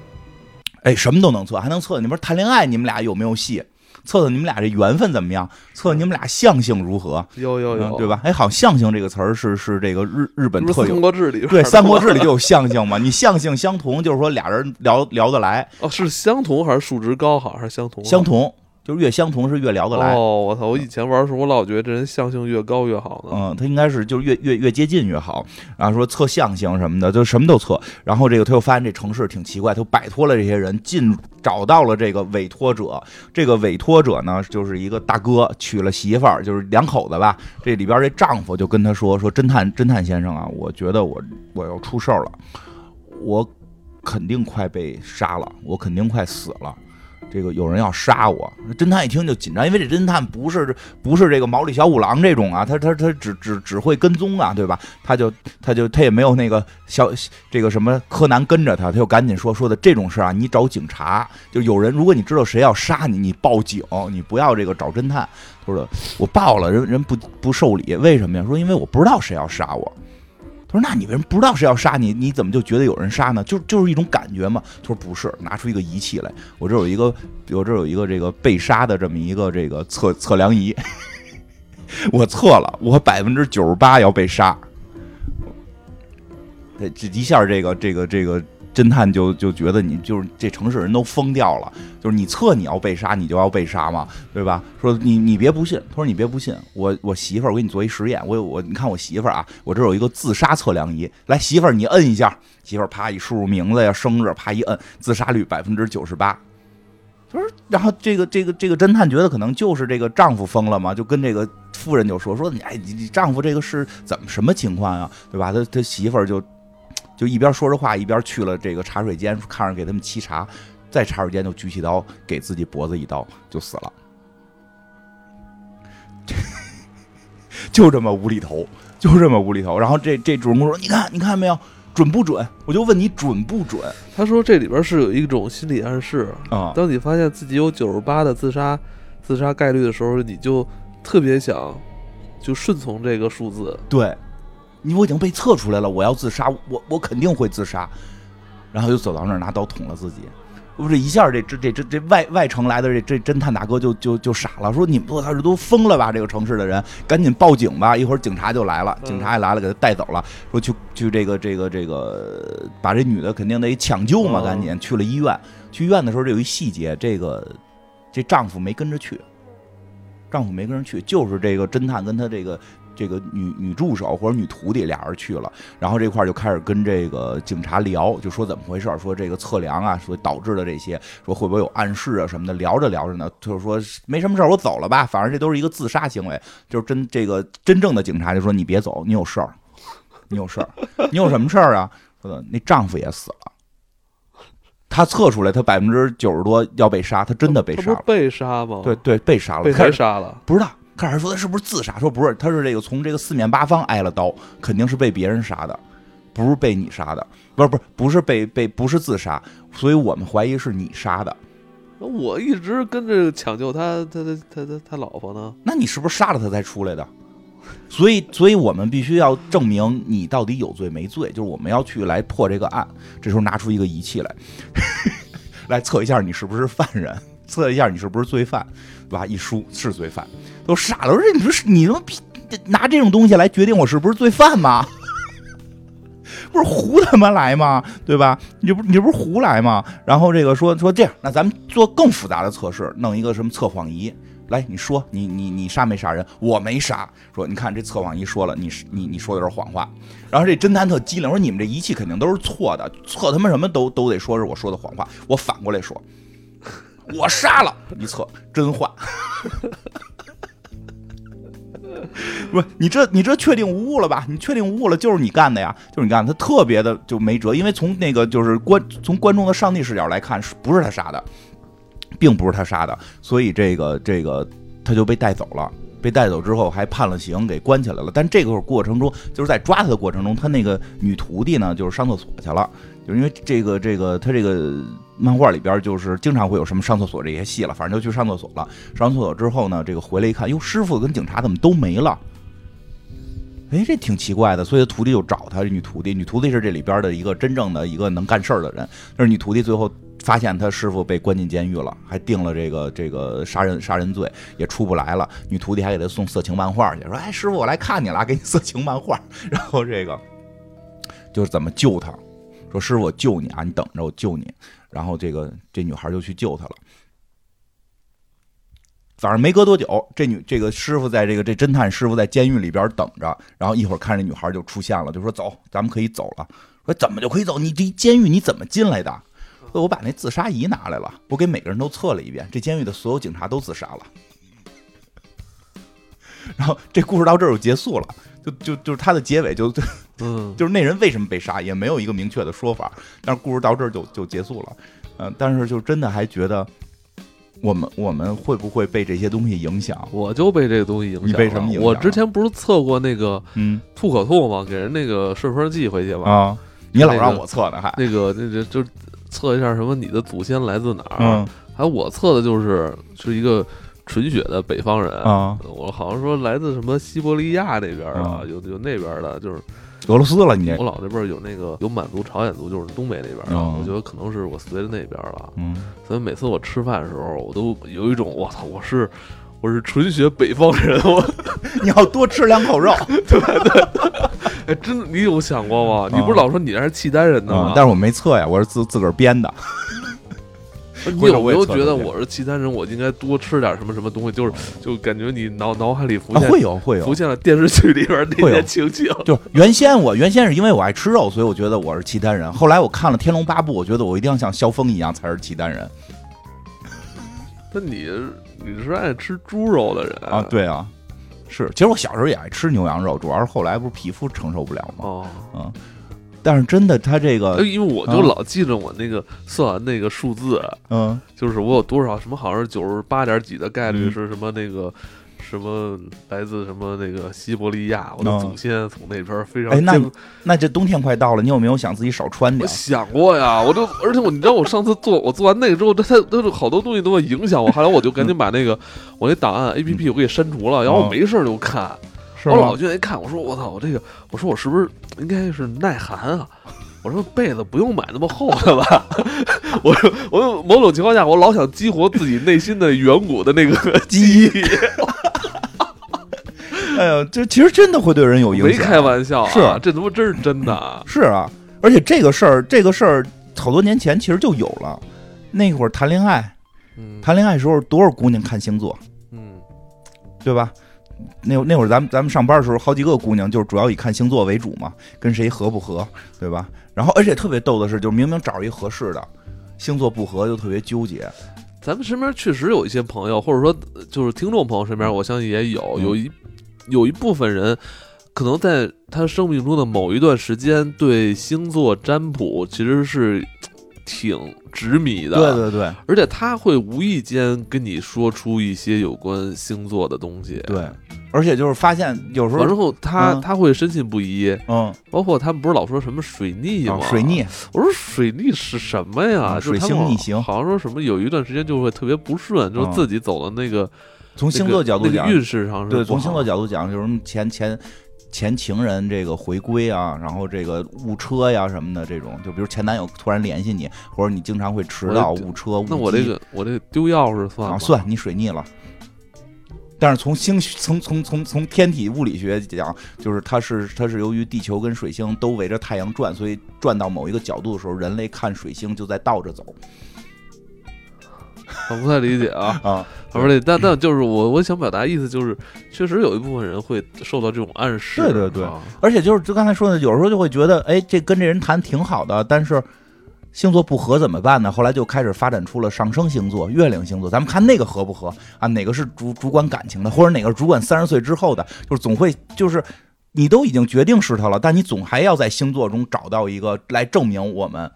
Speaker 2: 哎，什么都能测，还能测你们谈恋爱，你们俩有没有戏？测测你们俩这缘分怎么样？测测你们俩相性如何？
Speaker 1: 有有有，
Speaker 2: 对吧？哎，好，相性这个词儿是是这个日日本特有，《
Speaker 1: 三国志》里
Speaker 2: 对，《三国志》里就有相性嘛。[laughs] 你相性相同，就是说俩人聊聊得来。
Speaker 1: 哦，是相同还是数值高好还是相同？
Speaker 2: 相同。就是越相同是越聊得来。
Speaker 1: 哦，我操！我以前玩的时候，我老觉得这人相性越高越好呢。
Speaker 2: 嗯，他应该是就是越越越接近越好。然后说测相性什么的，就什么都测。然后这个他又发现这城市挺奇怪，他摆脱了这些人，进找到了这个委托者。这个委托者呢，就是一个大哥娶了媳妇儿，就是两口子吧。这里边这丈夫就跟他说：“说侦探侦探先生啊，我觉得我我要出事儿了，我肯定快被杀了，我肯定快死了。”这个有人要杀我，侦探一听就紧张，因为这侦探不是不是这个毛利小五郎这种啊，他他他只只只会跟踪啊，对吧？他就他就他也没有那个小这个什么柯南跟着他，他就赶紧说说的这种事啊，你找警察，就有人如果你知道谁要杀你，你报警，你不要这个找侦探。他说我报了，人人不不受理，为什么呀？说因为我不知道谁要杀我。他说：“那你为什么不知道是要杀你？你怎么就觉得有人杀呢？就就是一种感觉嘛。”他说：“不是，拿出一个仪器来，我这有一个，我这有一个这个被杀的这么一个这个测测量仪，[laughs] 我测了，我百分之九十八要被杀。这一下，这个这个这个。”侦探就就觉得你就是这城市人都疯掉了，就是你测你要被杀，你就要被杀嘛，对吧？说你你别不信，他说你别不信，我我媳妇儿我给你做一实验，我我你看我媳妇儿啊，我这有一个自杀测量仪，来媳妇儿你摁一下，媳妇儿啪一输入名字呀生日，啪一摁，自杀率百分之九十八。他说，然后这个这个这个侦探觉得可能就是这个丈夫疯了嘛，就跟这个夫人就说说你哎你你丈夫这个是怎么什么情况呀，对吧？他他媳妇儿就。就一边说着话，一边去了这个茶水间，看着给他们沏茶，在茶水间就举起刀给自己脖子一刀，就死了。[laughs] 就这么无厘头，就这么无厘头。然后这这主人公说：“你看，你看没有，准不准？”我就问你准不准？
Speaker 1: 他说这里边是有一种心理暗示
Speaker 2: 啊。
Speaker 1: 当你发现自己有九十八的自杀自杀概率的时候，你就特别想就顺从这个数字。
Speaker 2: 对。你我已经被测出来了，我要自杀，我我肯定会自杀，然后就走到那儿拿刀捅了自己，不是一下这这这这这外外城来的这这侦探大哥就就就傻了，说你们我操这都疯了吧？这个城市的人赶紧报警吧，一会儿警察就来了，警察也来了，给他带走了，说去去这个这个这个把这女的肯定得抢救嘛，赶紧去了医院。去医院的时候，这有一细节，这个这丈夫没跟着去，丈夫没跟着去，就是这个侦探跟他这个。这个女女助手或者女徒弟俩人去了，然后这块就开始跟这个警察聊，就说怎么回事，说这个测量啊，所导致的这些，说会不会有暗示啊什么的。聊着聊着呢，就是说没什么事儿我走了吧，反正这都是一个自杀行为。就是真这个真正的警察就说你别走，你有事儿，你有事儿，你有什么事儿啊？说那丈夫也死了，他测出来他百分之九十多要被杀，他真的被杀了，
Speaker 1: 被杀吗？
Speaker 2: 对对，被杀了，
Speaker 1: 被谁杀了？
Speaker 2: 不知道。开始说他是不是自杀？说不是，他是这个从这个四面八方挨了刀，肯定是被别人杀的。不是被你杀的，不是不是不是被被不是自杀，所以我们怀疑是你杀的。
Speaker 1: 我一直跟着抢救他他他他他他老婆呢。
Speaker 2: 那你是不是杀了他才出来的？所以，所以我们必须要证明你到底有罪没罪，就是我们要去来破这个案。这时候拿出一个仪器来，[laughs] 来测一下你是不是犯人，测一下你是不是罪犯，对吧？一输是罪犯，都傻了。我说你说你他妈拿这种东西来决定我是不是罪犯吗？[laughs] 不是胡他妈来吗？对吧？你这不你不是胡来吗？然后这个说说这样，那咱们做更复杂的测试，弄一个什么测谎仪。来，你说你你你杀没杀人？我没杀。说你看这测谎仪说了，你你你说的是谎话。然后这侦探特机灵，说你们这仪器肯定都是错的，测他妈什么都都得说是我说的谎话。我反过来说，我杀了。一测真话。[laughs] 不，你这你这确定无误了吧？你确定无误了，就是你干的呀，就是你干的。他特别的就没辙，因为从那个就是观从观众的上帝视角来看，是不是他杀的？并不是他杀的，所以这个这个他就被带走了。被带走之后还判了刑，给关起来了。但这个过程中，就是在抓他的过程中，他那个女徒弟呢，就是上厕所去了。就是因为这个这个他这个漫画里边就是经常会有什么上厕所这些戏了，反正就去上厕所了。上厕所之后呢，这个回来一看，哟，师傅跟警察怎么都没了？哎，这挺奇怪的。所以徒弟就找他，女徒弟，女徒弟是这里边的一个真正的一个能干事儿的人。但是女徒弟最后。发现他师傅被关进监狱了，还定了这个这个杀人杀人罪，也出不来了。女徒弟还给他送色情漫画去，说：“哎，师傅，我来看你了，给你色情漫画。[laughs] ”然后这个就是怎么救他，说：“师傅，我救你啊，你等着，我救你。”然后这个这女孩就去救他了。反正没隔多久，这女这个师傅在这个这侦探师傅在监狱里边等着，然后一会儿看这女孩就出现了，就说：“走，咱们可以走了。”说：“怎么就可以走？你这监狱你怎么进来的？”我把那自杀仪拿来了，我给每个人都测了一遍，这监狱的所有警察都自杀了。然后这故事到这儿就结束了，就就就是他的结尾就就嗯，就是那人为什么被杀也没有一个明确的说法，但是故事到这儿就就结束了。嗯，但是就真的还觉得我们我们会不会被这些东西影响？
Speaker 1: 我就被这个东西影响。你
Speaker 2: 被什么影响？
Speaker 1: 我之前不是测过那个嗯吐可吐吗？给人那个顺丰寄回去吗？
Speaker 2: 啊，你老让我测呢，还
Speaker 1: 那个那个就。测一下什么？你的祖先来自哪儿？嗯，还有我测的就是是一个纯血的北方人
Speaker 2: 啊。
Speaker 1: 我好像说来自什么西伯利亚那边啊，有有那边的，就是
Speaker 2: 俄罗斯了。你
Speaker 1: 我老那边有那个有满族、朝鲜族，就是东北那边啊。我觉得可能是我随的那边了。嗯，所以每次我吃饭的时候，我都有一种我操，我是我是纯血北方人。我 [laughs]
Speaker 2: 你要多吃两口肉。[laughs]
Speaker 1: 对对。哎，真的，你有想过吗？你不是老说你那是契丹人的吗？
Speaker 2: 但是我没测呀，我是自自个儿编的。
Speaker 1: 你有没有觉得我是契丹人？我应该多吃点什么什么东西？就是就感觉你脑脑海里浮现
Speaker 2: 会有会有
Speaker 1: 浮现了电视剧里边那些情景。
Speaker 2: 就原先我原先是因为我爱吃肉，所以我觉得我是契丹人。后来我看了《天龙八部》，我觉得我一定要像萧峰一样才是契丹人。
Speaker 1: 那你你是爱吃猪肉的人
Speaker 2: 啊？对啊。是，其实我小时候也爱吃牛羊肉，主要是后来不是皮肤承受不了吗？
Speaker 1: 哦，
Speaker 2: 嗯，但是真的，他这个，
Speaker 1: 因为我就老记着我那个算完那个数字，
Speaker 2: 嗯，
Speaker 1: 就是我有多少什么，好像是九十八点几的概率是什么那个。什么来自什么那个西伯利亚？我的祖先从那边非常。
Speaker 2: 哎，那那这冬天快到了，你有没有想自己少穿点？
Speaker 1: 我想过呀，我就而且我你知道我上次做我做完那个之后，它它好多东西都会影响我。后来我就赶紧把那个我那档案 A P P 我给删除了，然后我没事就看。我老去那看，我说我操，我这个我说我是不是应该是耐寒啊？我说被子不用买那么厚的吧？[laughs] 我说我某种情况下我老想激活自己内心的远古的那个记忆。
Speaker 2: 哎呀，这其实真的会对人有影响。
Speaker 1: 没开玩笑，
Speaker 2: 是
Speaker 1: 这他妈真是真的。[laughs]
Speaker 2: 是啊，而且这个事儿，这个事儿好多年前其实就有了。那会儿谈恋爱，谈恋爱时候多少姑娘看星座，
Speaker 1: 嗯，
Speaker 2: 对吧？那那会儿咱们咱们上班的时候，好几个姑娘就是主要以看星座为主嘛，跟谁合不合，对吧？然后而且特别逗的是，就明明找一合适的，星座不合就特别纠结。
Speaker 1: 咱们身边确实有一些朋友，或者说就是听众朋友身边，我相信也有有一。有一部分人，可能在他生命中的某一段时间，对星座占卜其实是挺执迷的，
Speaker 2: 对对对。
Speaker 1: 而且他会无意间跟你说出一些有关星座的东西，
Speaker 2: 对，而且就是发现有时候，
Speaker 1: 完之后他、
Speaker 2: 嗯。
Speaker 1: 他会深信不疑，
Speaker 2: 嗯，
Speaker 1: 包括他们不是老说什么水逆吗？
Speaker 2: 啊水逆，
Speaker 1: 我说水逆是什么呀？
Speaker 2: 啊
Speaker 1: 就是
Speaker 2: 逆行。
Speaker 1: 好像说什么有一段时间就会特别不顺，就是
Speaker 2: 嗯
Speaker 1: 自己走的那个
Speaker 2: 从星座角度讲
Speaker 1: 那个，运势上是
Speaker 2: 对，从星座角度讲，就是前前前情人这个回归啊，然后这个误车呀什么的这种，就比如前男友突然联系你，或者你经常会迟到、误车、误
Speaker 1: 那我这个我这个丢钥匙算了？
Speaker 2: 啊算你水逆了。但是从星从从从从天体物理学讲，就是它是它是由于地球跟水星都围着太阳转，所以转到某一个角度的时候，人类看水星就在倒着走
Speaker 1: 我不太理解啊。
Speaker 2: 啊。
Speaker 1: 不是，但但就是我我想表达意思就是，确实有一部分人会受到这种暗示。
Speaker 2: 对对对
Speaker 1: 啊
Speaker 2: 而且就是就刚才说的，有时候就会觉得，哎，这跟这人谈挺好的，但是星座不合怎么办呢？后来就开始发展出了上升星座、月亮星座，咱们看那个合不合啊？哪个是主主管感情的，或者哪个是主管三十岁之后的？就是总会就是你都已经决定是他了，但你总还要在星座中找到一个来证明我们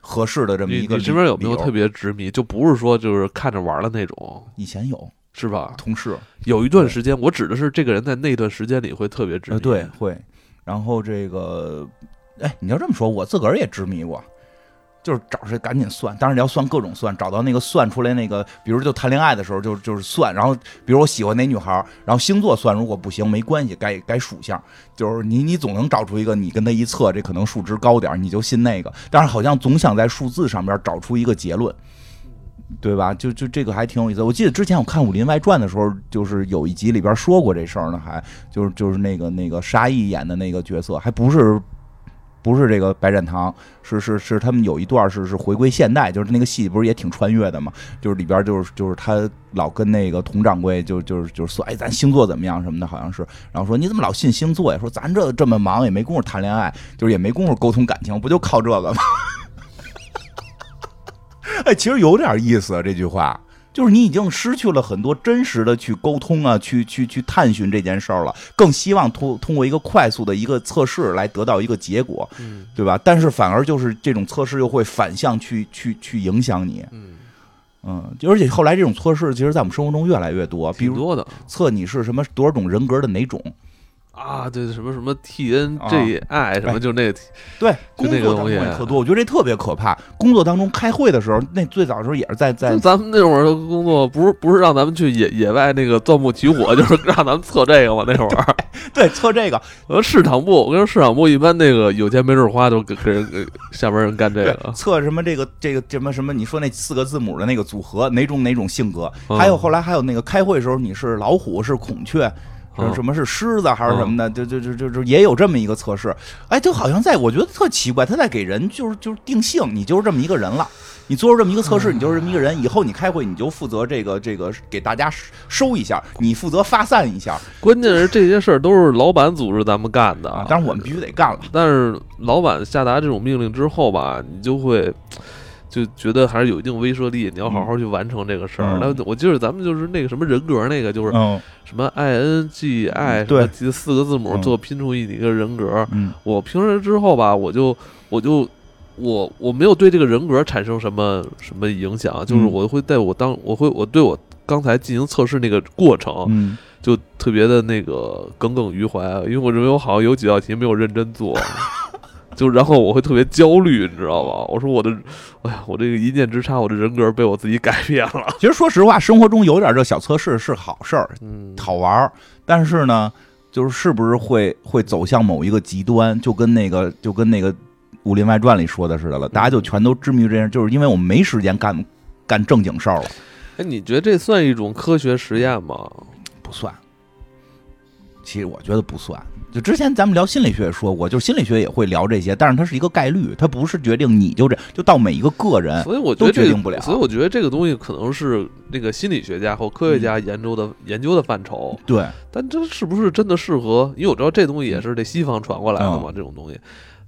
Speaker 2: 合适的这么一个理。
Speaker 1: 你这边有没有特别执迷？就不是说就是看着玩的那种，
Speaker 2: 以前有
Speaker 1: 是吧？
Speaker 2: 同事，
Speaker 1: 有一段时间，我指的是这个人在那段时间里会特别执迷。
Speaker 2: 呃，对，会。然后这个，哎，你要这么说，我自个儿也执迷过，就是找谁赶紧算，当然你要算各种算，找到那个算出来那个，比如就谈恋爱的时候就就是算，然后比如我喜欢哪女孩，然后星座算，如果不行没关系，改改属相，就是你你总能找出一个你跟他一测，这可能数值高点，你就信那个，但是好像总想在数字上边找出一个结论。对吧？就就这个还挺有意思。我记得之前我看《武林外传》的时候，就是有一集里边说过这事儿呢，还就是就是那个那个沙溢演的那个角色，还不是不是这个白展堂，是是是他们有一段是是回归现代，就是那个戏不是也挺穿越的嘛？就是里边就是就是他老跟那个佟掌柜就就是就是说，哎，咱星座怎么样什么的，好像是，然后说你怎么老信星座呀？说咱这这么忙也没工夫谈恋爱，就是也没工夫沟通感情，不就靠这个吗？[laughs] 哎，其实有点意思啊，这句话。就是你已经失去了很多真实的去沟通啊，去去去探寻这件事儿了，更希望通通过一个快速的一个测试来得到一个结果，
Speaker 1: 嗯。
Speaker 2: 对吧？但是反而就是这种测试又会反向去去去影响你，
Speaker 1: 嗯，
Speaker 2: 嗯，而且后来这种测试，其实在我们生活中越来越多，比如测你是什么多少种人格的哪种，
Speaker 1: 啊，对，什么什么 TNGI 什么，就那个
Speaker 2: 对，
Speaker 1: 就
Speaker 2: 工作当中
Speaker 1: 那个东西
Speaker 2: 也特多，我觉得这特别可怕。工作当中开会的时候，那最早的时候也是在在
Speaker 1: 就咱们那会儿的工作，不是不是让咱们去野野外那个钻木取火，[laughs] 就是让咱们测这个嘛。那会儿，[laughs]
Speaker 2: 对测这个，
Speaker 1: 呃，市场部，我跟你说，市场部一般那个有钱没处花，都给给人给下边人干这个。
Speaker 2: 测什么这个这个什么什么，你说那四个字母的那个组合，哪种哪种性格？
Speaker 1: 嗯
Speaker 2: 还有后来还有那个开会的时候，你是老虎是孔雀，
Speaker 1: 嗯
Speaker 2: 什么是狮子还是什么的，就就就就就也有这么一个测试。哎，就好像在我觉得特奇怪，他在给人就是就是定性，你就是这么一个人了。你做出这么一个测试，你就是这么一个人。以后你开会，你就负责这个这个给大家收一下，你负责发散一下
Speaker 1: 关键是这些事儿都是老板组织咱们干的
Speaker 2: 啊。当然我们必须得干了。
Speaker 1: 但是老板下达这种命令之后吧，你就会就觉得还是有一定威慑力，你要好好去完成这个事儿。
Speaker 2: 嗯。
Speaker 1: 那、我记得咱们就是那个什么人格那个，就是
Speaker 2: 嗯。
Speaker 1: 什么 I N G I 什
Speaker 2: 对。
Speaker 1: 么这四个字母
Speaker 2: 嗯。
Speaker 1: 最后拼出一一个人格。
Speaker 2: 嗯。
Speaker 1: 我平时之后吧，我就我就我我没有对这个人格产生什么什么影响，就是
Speaker 2: 嗯。
Speaker 1: 我会在我当我会我对我刚才进行测试那个过程，
Speaker 2: 嗯，
Speaker 1: 就特别的那个耿耿于怀，因为我认为我好像有几道题没有认真做，就然后我会特别焦虑，你知道吧？我说我的，哎呀，我这个一念之差，我的人格被我自己改变了。
Speaker 2: 其实说实话，生活中有点这小测试是好事儿，
Speaker 1: 嗯，
Speaker 2: 好玩儿，但是呢，就是是不是会会走向某一个极端，就跟那个就跟那个《武林外传》里说的似的了，大家就全都执迷于这样，就是因为我们没时间干干正经事儿了，
Speaker 1: 哎，你觉得这算一种科学实验吗？
Speaker 2: 不算。其实我觉得不算。就之前咱们聊心理学也说过，就是心理学也会聊这些，但是它是一个概率，它不是决定你就这，就到每一个个人。
Speaker 1: 所以我觉得这个
Speaker 2: 都决定不了
Speaker 1: 所以我觉得这个东西可能是那个心理学家或科学家
Speaker 2: 嗯
Speaker 1: 研究的、研究的范畴，
Speaker 2: 对，
Speaker 1: 但这是不是真的适合？因为我知道这东西也是这西方传过来的嘛，
Speaker 2: 嗯
Speaker 1: 这种东西，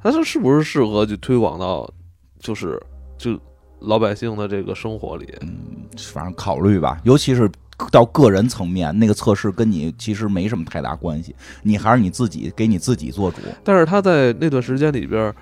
Speaker 1: 它是是不是适合就推广到就是就老百姓的这个生活里？
Speaker 2: 嗯，反正考虑吧，尤其是到个人层面，那个测试跟你其实没什么太大关系，你还是你自己给你自己做主。
Speaker 1: 但是他在那段时间里边儿，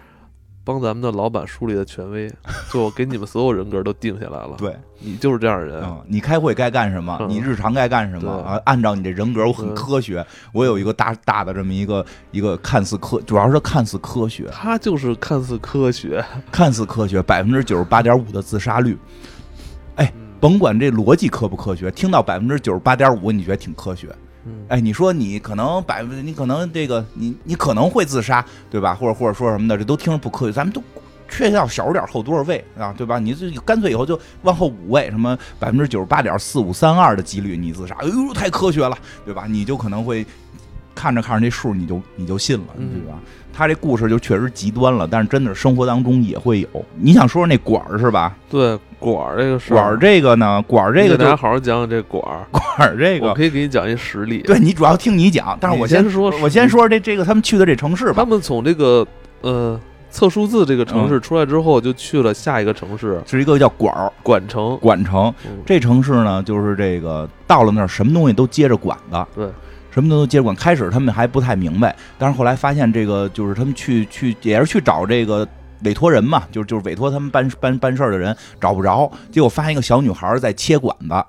Speaker 1: 帮咱们的老板树立的权威，[laughs] 就我给你们所有人格都定下来了。
Speaker 2: 对，
Speaker 1: 你就是这样的人。
Speaker 2: 嗯，你开会该干什么？
Speaker 1: 嗯
Speaker 2: 你日常该干什么
Speaker 1: 对
Speaker 2: 啊？按照你这人格，我很
Speaker 1: 嗯
Speaker 2: 科学。我有一个大大的这么一个一个看似科，主要是看似科学，
Speaker 1: 他就是看似科学，
Speaker 2: 看似科学，百分之九十八点五的自杀率。甭管这逻辑科不科学，听到百分之九十八点五，你觉得挺科学？
Speaker 1: 嗯，
Speaker 2: 哎，你说你可能百分，你可能这个你你可能会自杀，对吧？或者或者说什么的，这都听着不科学。咱们都确要小数点后多少位啊，对吧？你这干脆以后就往后五位，什么百分之九十八点四五三二的几率你自杀，哎呦，太科学了，对吧？你就可能会看着看着这数，你就你就信了，
Speaker 1: 嗯
Speaker 2: 对吧？他这故事就确实极端了，但是真的生活当中也会有。你想说说那管儿是吧？
Speaker 1: 对管儿这个事儿，
Speaker 2: 管儿这个呢，管儿这个
Speaker 1: 大家好好讲讲这管儿。
Speaker 2: 管儿这个，
Speaker 1: 我可以给你讲一实例。
Speaker 2: 对你主要听你讲，但是我
Speaker 1: 你先说
Speaker 2: 我先说这这个他们去的这城市吧
Speaker 1: 他。们从这个呃测数字这个城市
Speaker 2: 嗯
Speaker 1: 出来之后，就去了下一个城市
Speaker 2: 是一个叫管儿
Speaker 1: 管城。
Speaker 2: 管城，
Speaker 1: 嗯
Speaker 2: 这城市呢，就是这个到了那儿，什么东西都接着管的，
Speaker 1: 对，
Speaker 2: 什么都接管。开始他们还不太明白，但是后来发现这个就是他们去去也是去找这个委托人嘛，就是就是委托他们办办办事儿的人找不着，结果发现一个小女孩在切管子。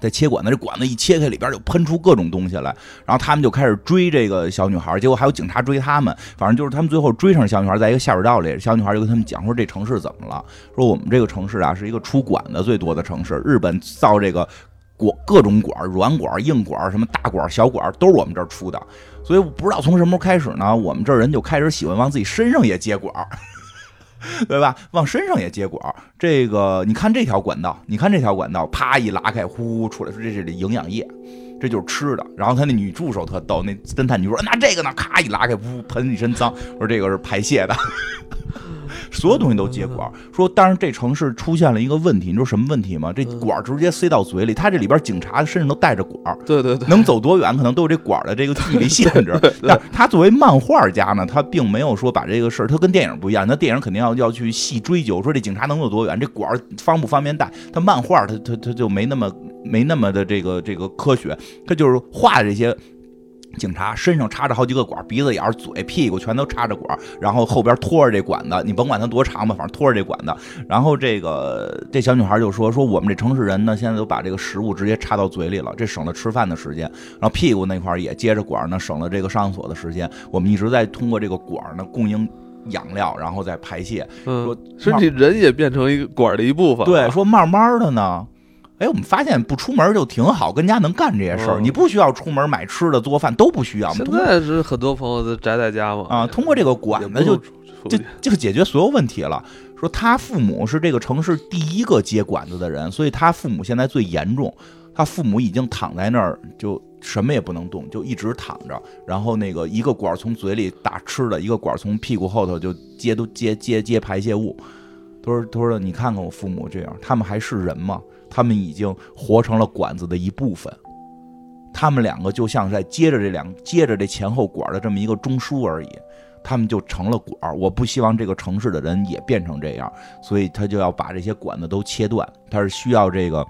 Speaker 2: 在切管子，这管子一切开，里边就喷出各种东西来，然后他们就开始追这个小女孩，结果还有警察追他们，反正就是他们最后追上小女孩，在一个下水道里，小女孩就跟他们讲说这城市怎么了，说我们这个城市啊是一个出管子最多的城市，日本造这个管各种管，软管、硬管，什么大管、小管都是我们这儿出的，所以不知道从什么时候开始呢，我们这儿人就开始喜欢往自己身上也接管。[laughs] 对吧？往身上也接管，这个你看这条管道，你看这条管道，啪一拉开，呼出来，说这是营养液，这就是吃的。然后他那女助手特逗，那侦探女说那这个呢，咔一拉开，噗喷一身脏，说这个是排泄的。[laughs] 所有东西都接管，说，但是这城市出现了一个问题，你知道什么问题吗？这管直接塞到嘴里，他这里边警察身上都带着管，
Speaker 1: 对对对，
Speaker 2: 能走多远，可能都有这管的这个距离限制。[laughs] 但他作为漫画家呢，他并没有说把这个事儿，他跟电影不一样。那电影肯定要要去细追究，说这警察能走多远，这管方不方便带。他漫画他他他就没那么没那么的这个这个科学，他就是画这些。警察身上插着好几个管儿，鼻子眼儿、嘴、屁股全都插着管儿，然后后边拖着这管子，你甭管它多长吧，反正拖着这管子。然后这个这小女孩就说：“说我们这城市人呢，现在都把这个食物直接插到嘴里了，这省了吃饭的时间。然后屁股那块儿也接着管儿呢，省了这个上厕所的时间。我们一直在通过这个管儿呢供应养料，然后再排泄。
Speaker 1: 嗯
Speaker 2: 说，
Speaker 1: 身体人也变成一个管儿的一部分了。
Speaker 2: 对，说慢慢的呢。”哎，我们发现不出门就挺好，跟家能干这些事儿，
Speaker 1: 嗯
Speaker 2: 你不需要出门买吃的、做饭都不需要。
Speaker 1: 现在是很多朋友都宅在家嘛，
Speaker 2: 啊，通过这个管子就就就解决所有问题了。说他父母是这个城市第一个接管子的人，所以他父母现在最严重。他父母已经躺在那儿，就什么也不能动，就一直躺着。然后那个一个管儿从嘴里打吃的，一个管儿从屁股后头就接都接接接排泄物。他说：“他说你看看我父母这样，他们还是人吗？他们已经活成了管子的一部分。他们两个就像在接着这两接着这前后管的这么一个中枢而已。”他们就成了管儿，我不希望这个城市的人也变成这样，所以他就要把这些管子都切断，他是需要这个。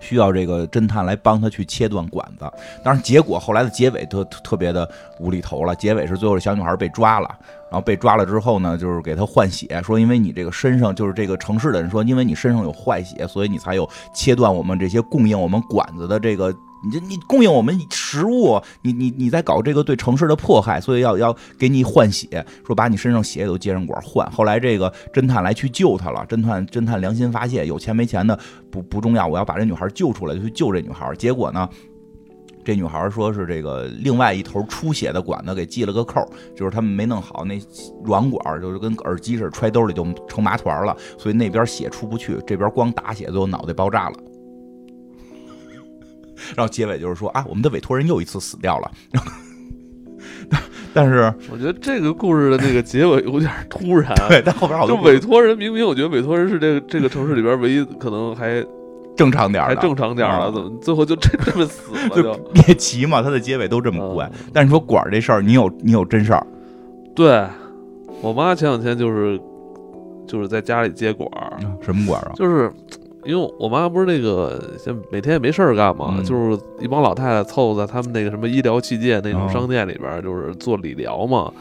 Speaker 2: 需要这个侦探来帮他去切断管子，当然结果后来的结尾特特别的无厘头了。结尾是最后小女孩被抓了，然后被抓了之后呢，就是给他换血，说因为你这个身上就是这个城市的人说，因为你身上有坏血，所以你才有切断我们这些供应我们管子的这个你这你供应我们食物，你你你在搞这个对城市的迫害，所以要要给你换血，说把你身上血都接上管换。后来这个侦探来去救他了，侦探侦探良心发现，有钱没钱的不不重要，我要把这女孩救出来，就去救这女孩。结果呢？这女孩说是这个另外一头出血的管子给系了个扣，就是他们没弄好，那软管就是跟耳机似的揣兜里就成麻团了，所以那边血出不去，这边光打血，最后脑袋爆炸了。[laughs] 然后结尾就是说啊，我们的委托人又一次死掉了。[laughs] 但是，
Speaker 1: 我觉得这个故事的那个结尾有点突然。
Speaker 2: 对，但后边好
Speaker 1: 就委托人，明明我觉得委托人是这个这个城市里边唯一可能还
Speaker 2: 正常点儿，
Speaker 1: 还正常点儿
Speaker 2: 啊
Speaker 1: 了，怎么最后就这这么死了
Speaker 2: 就
Speaker 1: 就？
Speaker 2: 猎奇嘛，它的结尾都这么怪。
Speaker 1: 嗯
Speaker 2: 但是说管儿这事儿，你有你有真事儿，
Speaker 1: 对我妈前两天就是就是在家里接管儿，
Speaker 2: 什么管儿啊？
Speaker 1: 就是因为我妈不是那个像每天也没事儿干嘛，
Speaker 2: 嗯
Speaker 1: 就是一帮老太太凑在他们那个什么医疗器械那种
Speaker 2: 哦
Speaker 1: 商店里边儿，就是做理疗嘛。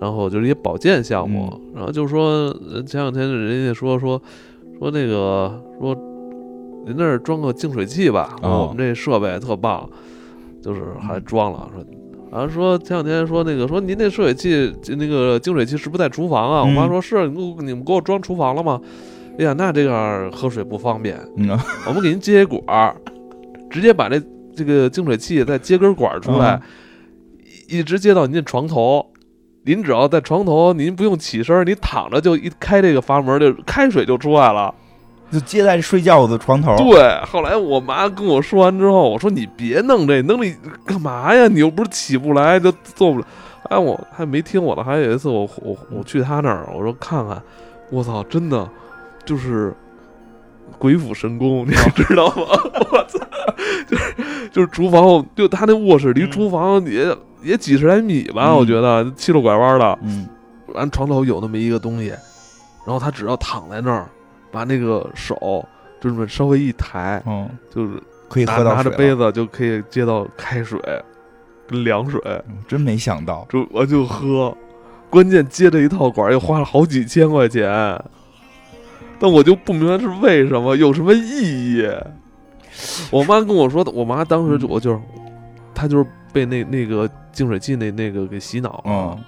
Speaker 1: 然后就是一些保健项目，
Speaker 2: 嗯
Speaker 1: 然后就说呃前两天人家说说说那个说您那儿装个净水器吧，
Speaker 2: 哦
Speaker 1: 我们这设备特棒，就是还装了说。然后说前两天说那个说您那热水器那个净水器是不是在厨房啊？我妈
Speaker 2: 嗯
Speaker 1: 说是，你你们给我装厨房了吗？哎呀，那这样喝水不方便，
Speaker 2: 嗯啊
Speaker 1: 我们给您接一管儿，直接把这这个净水器再接根管儿出来，一一直接到您的床头。您只要在床头，您不用起身，你躺着就一开这个阀门，就开水就出来了。
Speaker 2: 就接在睡觉的床头，
Speaker 1: 对，后来我妈跟我说完之后，我说你别弄这，弄这干嘛呀？你又不是起不来，就做不了。哎，我还没听我的。还有一次我，我我去他那儿，我说看看，我操，真的就是鬼斧神工，你知道吗？[laughs] 我操，就是就是厨房，就他那卧室离
Speaker 2: 嗯
Speaker 1: 厨房也、也几十来米吧，
Speaker 2: 嗯
Speaker 1: 我觉得七路拐弯的。
Speaker 2: 嗯
Speaker 1: 完床头有那么一个东西，然后他只要躺在那儿，把那个手就这么稍微一抬，
Speaker 2: 嗯，
Speaker 1: 就是
Speaker 2: 可以
Speaker 1: 拿
Speaker 2: 喝到
Speaker 1: 拿着杯，子就可以接到开水跟凉水，
Speaker 2: 真没想到，
Speaker 1: 就我就喝。关键接这一套管儿又花了好几千块钱，但我就不明白是为什么，有什么意义？我妈跟我说的，我妈当时就我就是，她就是被那那个净水器那那个给洗脑了。
Speaker 2: 嗯，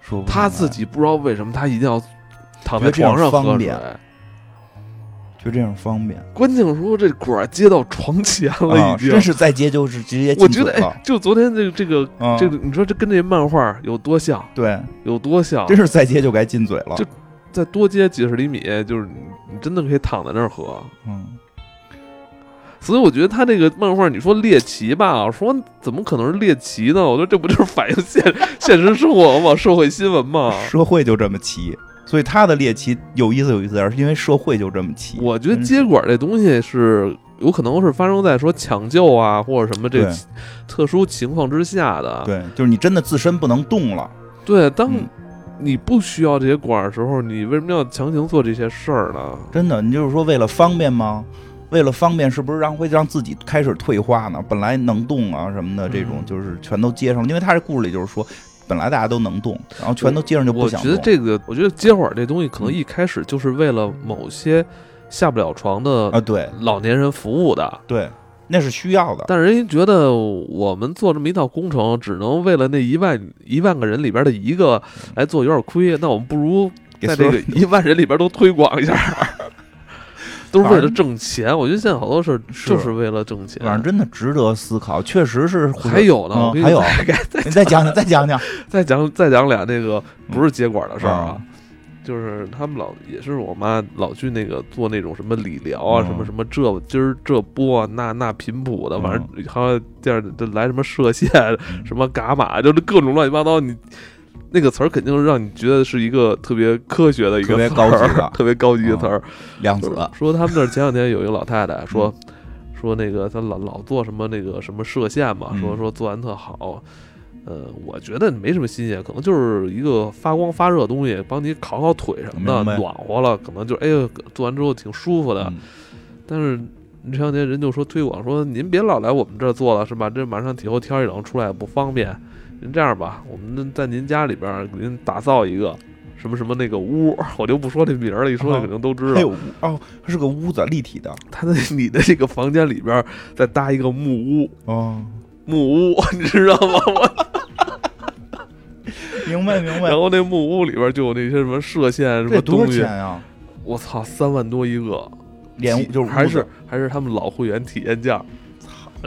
Speaker 2: 说
Speaker 1: 她自己不知道为什么，她一定要躺在床上喝水
Speaker 2: 方便。就这样方便，
Speaker 1: 关键说这管儿接到床前了，
Speaker 2: 啊
Speaker 1: 已经。
Speaker 2: 真是再接就是直接
Speaker 1: 我觉得，哎，，就昨天这个这个
Speaker 2: 嗯
Speaker 1: 这个，你说这跟这漫画有多像？
Speaker 2: 对，
Speaker 1: 有多像？
Speaker 2: 真是再接就该进嘴了
Speaker 1: 就，再多接几十厘米，就是你你真的可以躺在那儿喝。
Speaker 2: 嗯，
Speaker 1: 所以我觉得他这个漫画，你说猎奇吧，我说怎么可能是猎奇呢？我说这不就是反映现 [laughs] 现实生活吗？社会新闻吗？
Speaker 2: 社会就这么齐，所以他的猎奇有意思有意思点儿，是因为社会就这么奇。
Speaker 1: 我觉得接管这东西是有可能是发生在说抢救啊或者什么这
Speaker 2: 对
Speaker 1: 特殊情况之下的。
Speaker 2: 对，就是你真的自身不能动了，
Speaker 1: 对，当
Speaker 2: 嗯
Speaker 1: 你不需要这些管儿的时候，你为什么要强行做这些事儿呢？
Speaker 2: 真的，你就是说为了方便吗？为了方便，是不是让会让自己开始退化呢？本来能动啊什么的，这种
Speaker 1: 嗯
Speaker 2: 就是全都接上了，因为他这故事里就是说，本来大家都能动，然后全都接上就不想
Speaker 1: 我觉。得这个，我觉得接管这东西可能
Speaker 2: 嗯
Speaker 1: 一开始就是为了某些下不了床的
Speaker 2: 啊，对
Speaker 1: 老年人服务的。
Speaker 2: 对，那是需要的。
Speaker 1: 但是人家觉得我们做这么一套工程，只能为了那一万一万个人里边的一个来做，有点亏。那我们不如在这个一万人里边都推广一下，都是为了挣钱。我觉得现在好多事儿就是为了挣钱。
Speaker 2: 反正真的值得思考，确实是。
Speaker 1: 还有呢，
Speaker 2: 还有
Speaker 1: 再
Speaker 2: 你再讲讲，再讲讲。
Speaker 1: 再讲再讲俩那个不是接管的事儿啊
Speaker 2: 嗯，
Speaker 1: 就是他们老也是我妈老去那个做那种什么理疗啊，
Speaker 2: 嗯
Speaker 1: 什么什么这今儿这波啊那那频谱的，反正还有第二就来什么射线、什么伽马，就是各种乱七八糟。你那个词儿肯定是让你觉得是一个特别科学的一个
Speaker 2: 特别
Speaker 1: 词
Speaker 2: 高级的
Speaker 1: 儿 [laughs] 特别高级的词儿。
Speaker 2: 量子，
Speaker 1: 说他们那儿前两天有一个老太太说。
Speaker 2: 嗯
Speaker 1: 说那个她老老做什么那个什么射线嘛，
Speaker 2: 嗯
Speaker 1: 说说做完特好，呃，我觉得没什么新鲜，可能就是一个发光发热的东西，帮你烤烤腿什么的，暖和了，可能就哎呦，做完之后挺舒服的。
Speaker 2: 嗯
Speaker 1: 但是这两天人就说推广说，您别老来我们这儿做了，是吧？这马上以后天一冷出来也不方便。您这样吧，我们在您家里边儿给您打造一个什么什么那个屋，[laughs] 我就不说这名儿了，一说
Speaker 2: 哦
Speaker 1: 肯定都知道。
Speaker 2: 还有屋哦，它是个屋子，立体的
Speaker 1: 他在你的这个房间里边儿再搭一个木屋，
Speaker 2: 哦，[laughs]
Speaker 1: 木屋，[laughs] 你知道吗？我
Speaker 2: 明白明白
Speaker 1: 然。后那木屋里边就有那些什么射线什么
Speaker 2: 这多少
Speaker 1: 东西
Speaker 2: 钱，呀？
Speaker 1: 我操，三万多一个，
Speaker 2: 连就是
Speaker 1: 还是还是他们老会员体验价，操，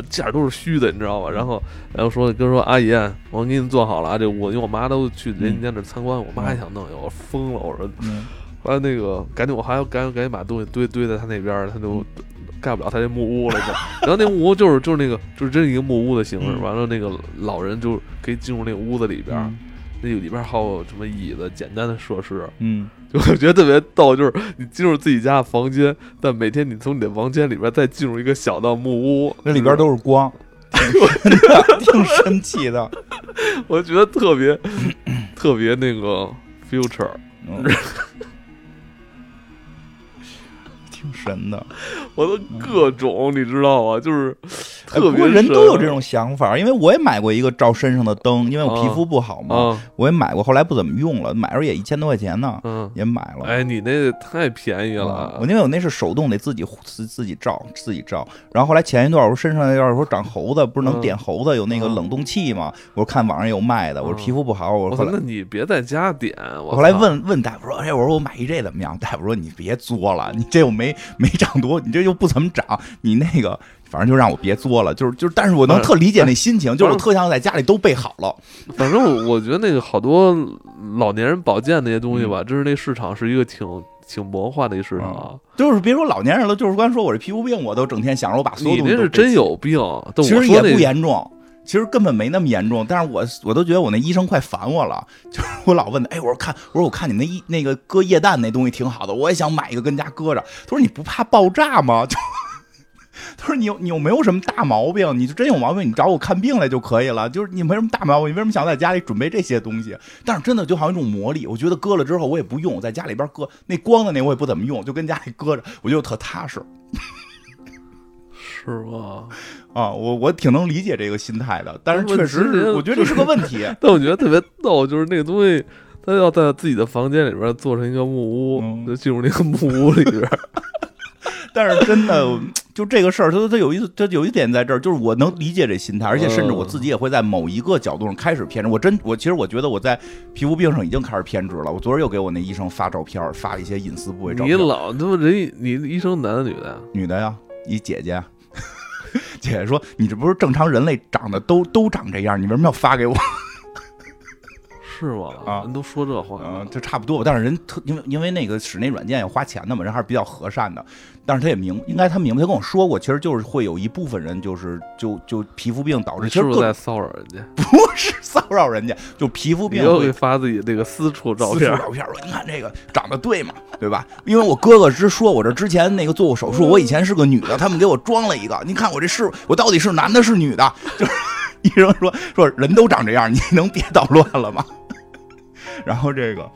Speaker 1: 价都是虚的，你知道吧？然后然后说跟说阿姨，我给你做好了啊，这我因为我妈都去人家那参观，我妈还想弄，我疯了，我说
Speaker 2: 嗯。
Speaker 1: 后来那个赶紧，我还要赶紧赶紧把东西堆堆在他那边儿，他就盖不了他那木屋了就。然后那木屋就是就是那个就是真一个木屋的形式，
Speaker 2: 嗯。
Speaker 1: 完了那个老人就可以进入那个屋子里边那个里边还有什么椅子、简单的设施，
Speaker 2: 嗯，
Speaker 1: 就我觉得特别逗，就是你进入自己家的房间，但每天你从你的房间里边再进入一个小的木屋，
Speaker 2: 那里边都是光，[laughs] 挺神的，挺神奇的。
Speaker 1: 我觉得特别特别那个 future。
Speaker 2: 嗯挺神的，[laughs]
Speaker 1: 我都各种，你知道吗？就是特别
Speaker 2: 不过人都有这种想法，因为我也买过一个照身上的灯，因为我皮肤不好嘛，
Speaker 1: 啊，
Speaker 2: 我也买过，后来不怎么用了，买时候也一千多块钱呢，
Speaker 1: 嗯，
Speaker 2: 也买了。
Speaker 1: 哎，你那太便宜
Speaker 2: 啊
Speaker 1: 了
Speaker 2: 我，因为我那是手动，得自己自自己照自己照。然后后来前一段我说身上要是说长猴子，不是能
Speaker 1: 嗯
Speaker 2: 点猴子有那个
Speaker 1: 嗯
Speaker 2: 冷冻器吗？我说看网上有卖的，我说
Speaker 1: 嗯
Speaker 2: 皮肤不好，我说
Speaker 1: 那你别在家点，我
Speaker 2: 我后来问问大夫说，哎，我说我买一这怎么样？大夫说你别作了，你这又没没长多，你这又不怎么长，你那个反正就让我别作了，就是就是，但是我能特理解那心情，就是我特想在家里都备好了。
Speaker 1: 反正我我觉得那个好多老年人保健那些东西
Speaker 2: 嗯
Speaker 1: 吧，真是那市场是一个挺挺魔幻的一市场。
Speaker 2: 就是别说老年人了，就是光说我这皮肤病，我都整天想着我把所有东西都备齐
Speaker 1: 真有病，
Speaker 2: 其实也不严重，其实根本没那么严重。但是我我都觉得我那医生快烦我了，[laughs] 就是我老问他，哎，我说看，我说我看你那一那个搁液氮那东西挺好的，我也想买一个跟家搁着。他说你不怕爆炸吗？就他说你有你有没有什么大毛病？你就真有毛病，你找我看病来就可以了。就是你没什么大毛病，你为什么想在家里准备这些东西？但是真的就好像一种魔力，我觉得搁了之后我也不用，在家里边搁那光的那我也不怎么用，就跟家里搁着，我觉得特踏实。
Speaker 1: 是吧？
Speaker 2: 啊，我我挺能理解这个心态的，但是确实是，我觉得这是个问题。[laughs]
Speaker 1: 但我觉得特别逗，就是那个东西，他要在自己的房间里边做成一个木屋，
Speaker 2: 嗯
Speaker 1: 就进入那个木屋里边。[laughs]
Speaker 2: 但是真的，就这个事儿，它它有一他有一点在这儿，就是我能理解这心态，而且甚至我自己也会在某一个角度上开始偏执。我真我其实我觉得我在皮肤病上已经开始偏执了。我昨儿又给我那医生发照片，发了一些隐私部位照
Speaker 1: 你，老他妈人，你医生男的女的呀？
Speaker 2: 女的呀，你姐姐。姐姐说：“你这不是正常人类长得都都长这样，你为什么要发给我？” [laughs]
Speaker 1: 是吗？
Speaker 2: 啊
Speaker 1: 人都说这话
Speaker 2: 嗯、就。差不多吧。但是人特因为因为那个使那软件要花钱的嘛，人还是比较和善的。但是他也明，应该他明白，他跟我说过，其实就是会有一部分人就是就就皮肤病导致，其实各
Speaker 1: 是是在骚扰人家？[laughs]
Speaker 2: 不是骚扰人家，就皮肤病会
Speaker 1: 发自己那个私处照片
Speaker 2: 私处，照片说你看这个长得对吗？对吧？因为我哥哥之说我这之前那个做过手术，我以前是个女的，他们给我装了一个，你看我这是我到底是男的是女的？就是 [laughs] 医生说说人都长这样，你能别捣乱了吗？[laughs] 然后这个。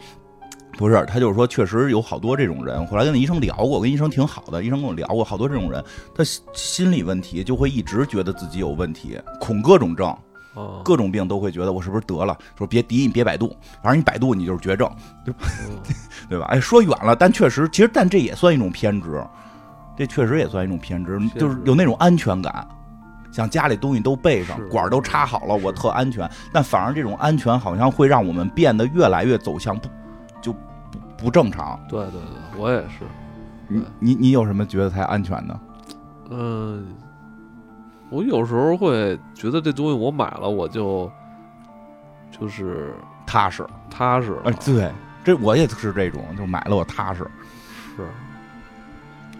Speaker 2: 不是，他就是说，确实有好多这种人。后来跟那医生聊过，我跟医生挺好的，医生跟我聊过，好多这种人，他心心理问题就会一直觉得自己有问题，恐各种症，
Speaker 1: 啊
Speaker 2: 各种病都会觉得我是不是得了？说别第一你别百度，反正你百度你就是绝症，
Speaker 1: 嗯 [laughs]
Speaker 2: 对吧？哎，说远了，但确实，其实但这也算一种偏执，这确实也算一种偏执，就是有那种安全感，像家里东西都备上，管儿都插好了，我特安全。但反而这种安全好像会让我们变得越来越走向不就不不正常。
Speaker 1: 对对对，我也是。
Speaker 2: 你你你有什么觉得才安全的？
Speaker 1: 嗯，我有时候会觉得这东西我买了，我就就是
Speaker 2: 踏实，
Speaker 1: 踏实了。
Speaker 2: 哎，对，这我也是这种，就买了我踏实。
Speaker 1: 是，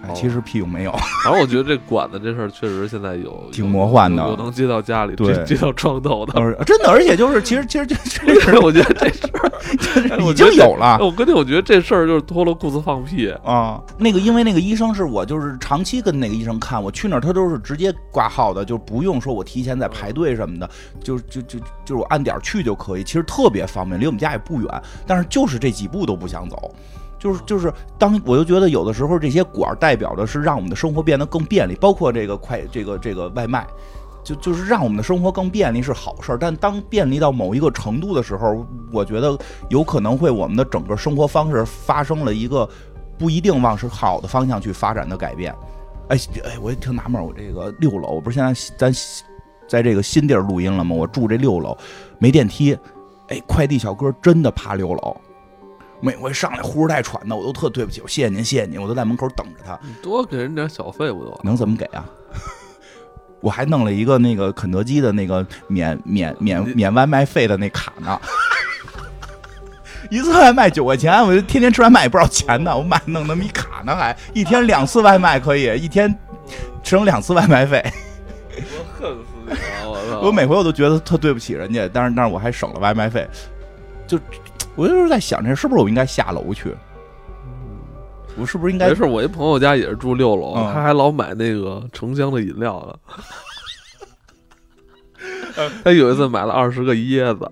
Speaker 2: 哎，
Speaker 1: 哦
Speaker 2: 其实屁用没有。[laughs]
Speaker 1: 反正我觉得这管子这事儿确实现在有 [laughs]
Speaker 2: 挺魔幻的
Speaker 1: 有有能接到家里，
Speaker 2: 对
Speaker 1: 接接到床头的。
Speaker 2: 呃 [laughs] 真的，而且就是，其实其实这这事儿
Speaker 1: 我觉得这事儿，
Speaker 2: 已经有了
Speaker 1: 哎我跟你，我觉得这事儿就是脱了裤子放屁。
Speaker 2: 啊。那个，因为那个医生是我就是长期跟那个医生看，我去那儿他都是直接挂号的，就不用说我提前在排队什么的，就就就就是我按点儿去就可以，其实特别方便，离我们家也不远，但是就是这几步都不想走。就是就是，当我就觉得有的时候这些管代表的是让我们的生活变得更便利，包括这个快这个这个外卖，就就是让我们的生活更便利是好事儿，但当便利到某一个程度的时候，我觉得有可能会我们的整个生活方式发生了一个不一定往是好的方向去发展的改变。哎哎，我也挺纳闷，我这个六楼不是现在咱在这个新地儿录音了吗？我住这六楼没电梯，哎，快递小哥真的爬六楼。每回上来呼哧带喘的，我都特对不起，我谢谢您，谢谢您，我都在门口等着他。
Speaker 1: 你多给人点小费不就？
Speaker 2: 能怎么给啊？[laughs] 我还弄了一个那个肯德基的那个免免免免外卖费的那卡呢，一次外卖九块钱，我就天天吃外卖也不知道钱呢，我买弄那么一卡呢，还一天两次外卖可以，一天省两次外卖费。
Speaker 1: 我恨死你了！我！
Speaker 2: 我每回我都觉得特对不起人家，但是但是我还省了外卖费，就我就是在想这是不是我应该下楼去？我是不是应该
Speaker 1: 没事，我一朋友家也是住六楼，
Speaker 2: 嗯
Speaker 1: 他还老买那个成箱的饮料呢。[laughs] 他有一次买了二十个椰子，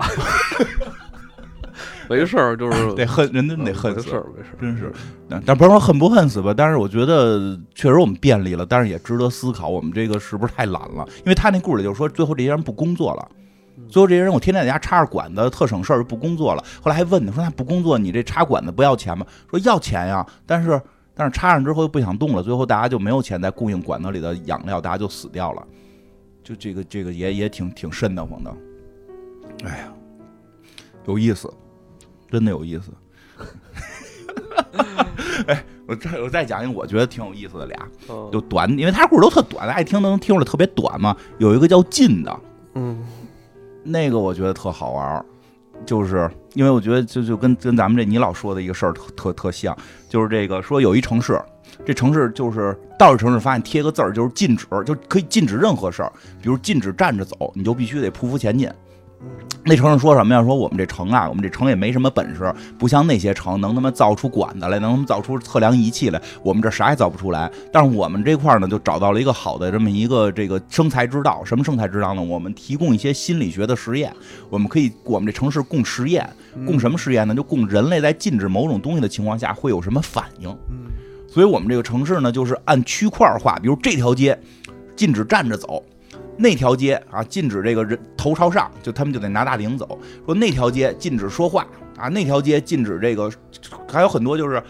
Speaker 1: [laughs] 没事儿，就是
Speaker 2: 得恨人真得恨死
Speaker 1: 没事，儿没事儿，
Speaker 2: 真是。但但不是说恨不恨死吧，但是我觉得确实我们便利了，但是也值得思考，我们这个是不是太懒了？因为他那故事里就是说，最后这些人不工作了。最后这些人，我天天在家插着管子，特省事儿，不工作了。后来还问他，说那不工作，你这插管子不要钱吗？说要钱呀，但是但是插上之后又不想动了，最后大家就没有钱再供应管子里的养料，大家就死掉了。就这个这个也也挺挺瘆得慌的。哎呀，有意思，真的有意思。[laughs] 哎，我再我再讲一个我觉得挺有意思的俩，
Speaker 1: 嗯
Speaker 2: 就短，因为他故事都特短，爱听能听出来特别短嘛。有一个叫近的，
Speaker 1: 嗯
Speaker 2: 那个我觉得特好玩儿，就是因为我觉得就就跟跟咱们这你老说的一个事儿特特特像，就是这个说有一城市，这城市就是到这城市发现贴个字儿，就是禁止，就可以禁止任何事儿，比如禁止站着走，你就必须得匍匐前进。那城市说什么呀？说我们这城啊，我们这城也没什么本事，不像那些城能他妈造出管子来，能他妈造出测量仪器来，我们这啥也造不出来。但是我们这块儿呢，就找到了一个好的这么一个这个生财之道。什么生财之道呢？我们提供一些心理学的实验，我们可以我们这城市供实验，供什么实验呢？就供人类在禁止某种东西的情况下会有什么反应。
Speaker 1: 嗯
Speaker 2: 所以我们这个城市呢，就是按区块化，比如这条街禁止站着走，那条街啊禁止这个人头朝上，就他们就得拿大顶走。说那条街禁止说话啊，那条街禁止这个，还有很多就是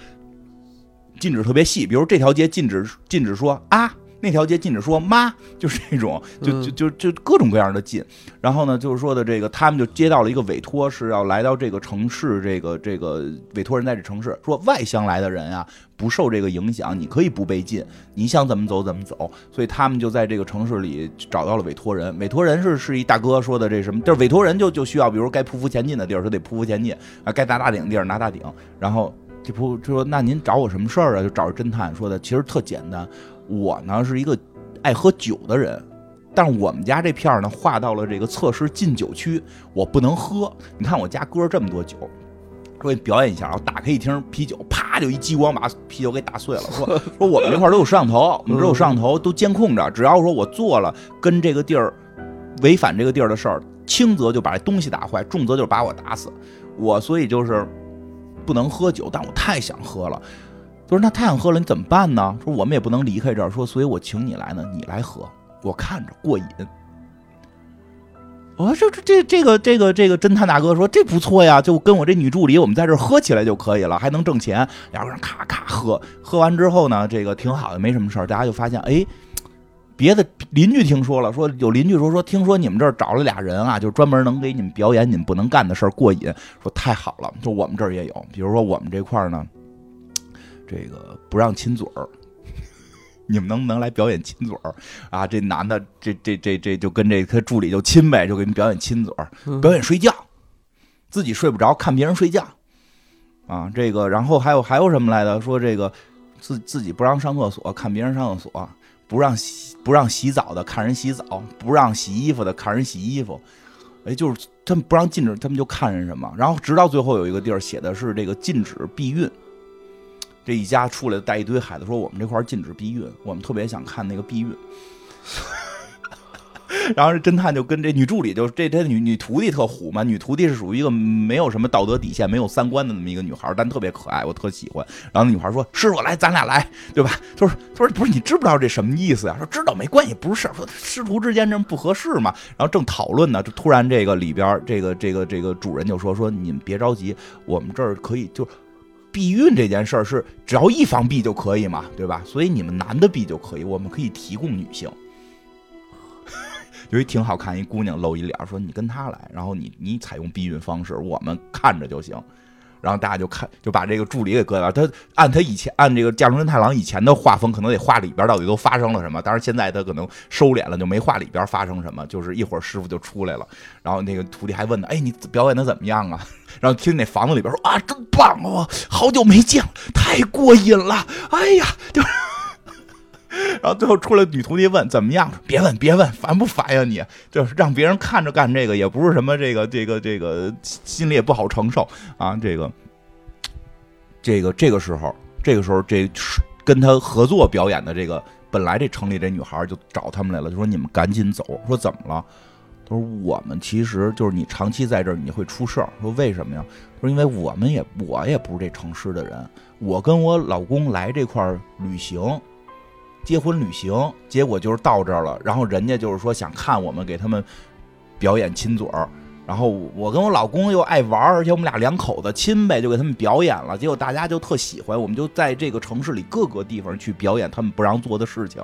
Speaker 2: 禁止特别细，比如这条街禁止禁止说啊。那条街禁止说妈，[laughs] 就是这种，就就就就各种各样的禁。然后呢，就是说的这个，他们就接到了一个委托，是要来到这个城市，这个这个委托人在这城市说，外乡来的人啊，不受这个影响，你可以不被禁，你想怎么走怎么走。所以他们就在这个城市里找到了委托人，委托人是是一大哥说的这什么，就是委托人就就需要，比如该匍匐前进的地儿，他得匍匐前进啊，该拿大顶的地儿拿大顶。然后这不就说那您找我什么事儿啊？就找着侦探说的，其实特简单，我呢是一个爱喝酒的人。但是我们家这片儿呢，划到了这个测试禁酒区，我不能喝。你看我家搁着这么多酒，说给你表演一下啊！打开一听啤酒，啪就一激光把啤酒给打碎了。说 [laughs] 说我们这块儿都有摄像头，我们这有摄像头都监控着，只要说我做了跟这个地儿违反这个地儿的事儿，轻则就把这东西打坏，重则就把我打死。我所以就是不能喝酒，但我太想喝了。就是那太想喝了，你怎么办呢？说我们也不能离开这儿，说所以我请你来呢，你来喝，我看着过瘾。我说这这这个这个这个侦探大哥说这不错呀，就跟我这女助理我们在这儿喝起来就可以了，还能挣钱。两个人咔咔喝，喝完之后呢，这个挺好的，没什么事儿。大家就发现，哎，别的邻居听说了，说有邻居说说，听说你们这儿找了俩人啊，就专门能给你们表演你们不能干的事儿过瘾。说太好了，就我们这儿也有，比如说我们这块儿呢，这个不让亲嘴儿。[laughs] 你们能不能来表演亲嘴儿啊？这男的，这这这这就跟这他助理就亲呗，就给你表演亲嘴儿，
Speaker 1: 嗯
Speaker 2: 表演睡觉，自己睡不着，看别人睡觉，啊，这个，然后还有还有什么来的？说这个自自己不让上厕所，看别人上厕所，不让洗不让洗澡的看人洗澡，不让洗衣服的看人洗衣服，哎，就是他们不让禁止，他们就看人什么，然后直到最后有一个地儿写的是这个禁止避孕。这一家出来带一堆孩子，说我们这块禁止避孕，我们特别想看那个避孕。[laughs] 然后这侦探就跟这女助理就这这女女徒弟特虎嘛，女徒弟是属于一个没有什么道德底线、没有三观的那么一个女孩，但特别可爱，我特喜欢。然后那女孩说：“师傅来，咱俩来，对吧？”他说：“他说不是你知不知道这什么意思呀？”说：“知道，没关系，不是事儿。”说师徒之间这不合适嘛。然后正讨论呢，就突然这个里边这个这个这个主人就说：“说你们别着急，我们这儿可以就。”避孕这件事儿是只要一方避就可以嘛，对吧？所以你们男的避就可以，我们可以提供女性。[laughs] 有一挺好看一姑娘露一脸，说你跟她来，然后你你采用避孕方式，我们看着就行。然后大家就看就把这个助理给搁了。他按他以前按这个《架空真太郎》以前的画风，可能得画里边到底都发生了什么。当然现在他可能收敛了，就没画里边发生什么，就是一会儿师傅就出来了。然后那个徒弟还问他：“哎，你表演的怎么样啊？” [laughs] 然后听那房子里边说：“啊，真棒哦！好久没见了，太过瘾了！哎呀，就。”然后最后出来，女徒弟问怎么样？别问，别问，烦不烦呀你？就是让别人看着干这个，也不是什么这个这个这个心里也不好承受啊。这个这个这个时候，这个时候这跟他合作表演的这个，本来这城里这女孩就找他们来了，就说你们赶紧走。说怎么了？他说我们其实就是你长期在这儿你会出事儿。说为什么呀？说因为我们也我也不是这城市的人，我跟我老公来这块儿旅行，结婚旅行，结果就是到这儿了，然后人家就是说想看我们给他们表演亲嘴儿。然后我跟我老公又爱玩，而且我们俩两口子亲呗，就给他们表演了。结果大家就特喜欢，我们就在这个城市里各个地方去表演他们不让做的事情。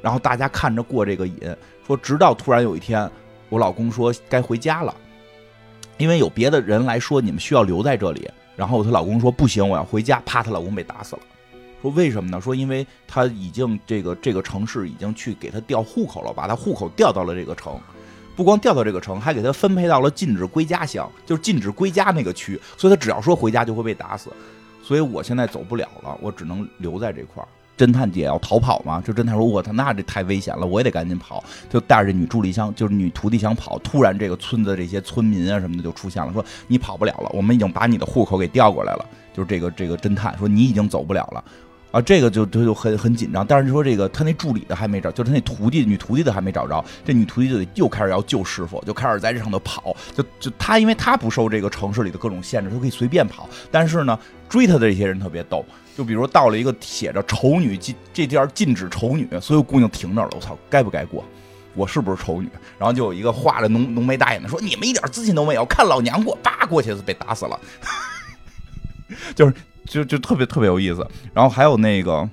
Speaker 2: 然后大家看着过这个瘾，说直到突然有一天，我老公说该回家了，因为有别的人来说你们需要留在这里。然后她老公说不行，我要回家。啪，她老公被打死了。说为什么呢？说因为他已经这个这个城市已经去给他调户口了，把他户口调到了这个城。不光调到这个城，还给他分配到了禁止归家乡，就是禁止归家那个区。所以他只要说回家就会被打死。所以我现在走不了了，我只能留在这块儿。侦探姐要逃跑嘛？就侦探说：“我操，那这太危险了，我也得赶紧跑。”就带着这女助理想，就是女徒弟想跑。突然，这个村子这些村民啊什么的就出现了，说：“你跑不了了，我们已经把你的户口给调过来了。”就是这个这个侦探说：“你已经走不了了。”啊，这个就就就很很紧张，但是说这个他那助理的还没找，就是他那徒弟女徒弟的还没找着，这女徒弟就得又开始要救师傅，就开始在这上头跑，就就他因为他不受这个城市里的各种限制，他可以随便跑，但是呢，追他的这些人特别逗，就比如到了一个写着丑女禁这地儿禁止丑女，所有姑娘停那儿了，我操，该不该过？我是不是丑女？然后就有一个画着浓浓眉大眼的说你们一点自信都没有，看老娘过，叭过去被打死了，[laughs] 就是。就就特别特别有意思，然后还有那个，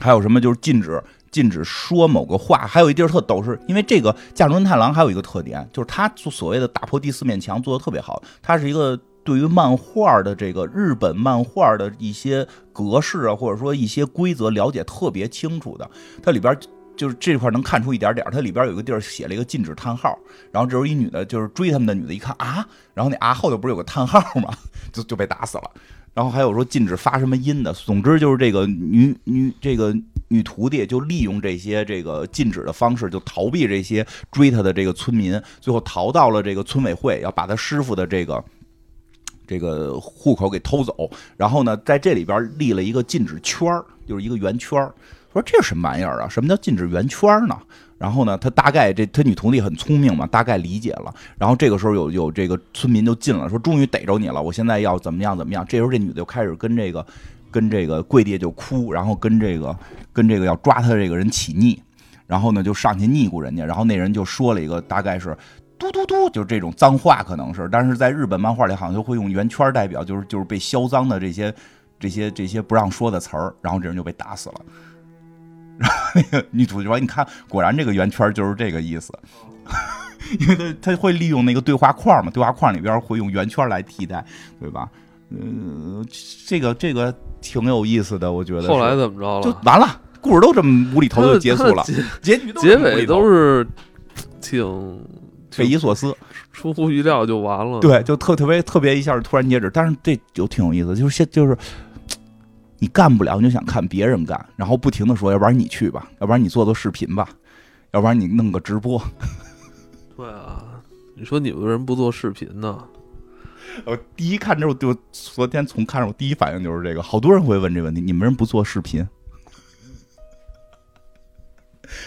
Speaker 2: 还有什么就是禁止禁止说某个话，还有一地儿特逗，是因为这个《驾中太郎》还有一个特点，就是他所谓的打破第四面墙做的特别好，他是一个对于漫画的这个日本漫画的一些格式啊，或者说一些规则了解特别清楚的，它里边就是这块能看出一点点，它里边有一个地儿写了一个禁止叹号，然后这时候一女的就是追他们的女的，一看啊，然后那啊后头不是有个叹号吗？[laughs] 就就被打死了。然后还有说禁止发什么音的，总之就是这个女女这个女徒弟就利用这些这个禁止的方式，就逃避这些追她的这个村民，最后逃到了这个村委会，要把他师傅的这个这个户口给偷走。然后呢，在这里边立了一个禁止圈儿就是一个圆圈儿说这是什么玩意儿啊？什么叫禁止圆圈儿呢？然后呢，他大概这他女徒弟很聪明嘛，大概理解了。然后这个时候有有这个村民就进了，说终于逮着你了，我现在要怎么样怎么样。这时候这女的就开始跟这个跟这个跪地就哭，然后跟这个跟这个要抓他这个人起腻，然后呢就上去腻咕人家，然后那人就说了一个大概是嘟嘟嘟，就是这种脏话可能是，但是在日本漫画里好像就会用圆圈代表，就是就是被销赃的这些这些这些不让说的词儿，然后这人就被打死了。然后那个女主角说：“你看，果然这个圆圈就是这个意思，[laughs] 因为他他会利用那个对话框嘛，对话框里边会用圆圈来替代，对吧？嗯，这个这个挺有意思的，我觉得。
Speaker 1: 后来怎么着了？
Speaker 2: 就完了，故事都这么无厘头就结束了，结局
Speaker 1: 结尾都是挺
Speaker 2: 匪夷所思、
Speaker 1: 出乎意料就完了。
Speaker 2: 对，就特特别特别一下突然截止，但是这就挺有意思，就是现就是。你干不了，你就想看别人干，然后不停的说，要不然你去吧，要不然你做做视频吧，要不然你弄个直播。[laughs]
Speaker 1: 对啊，你说你们为什么不做视频呢？[laughs]
Speaker 2: 我第一看之后就昨天从看着我第一反应就是这个，好多人会问这问题，你们为什么不做视频？[laughs]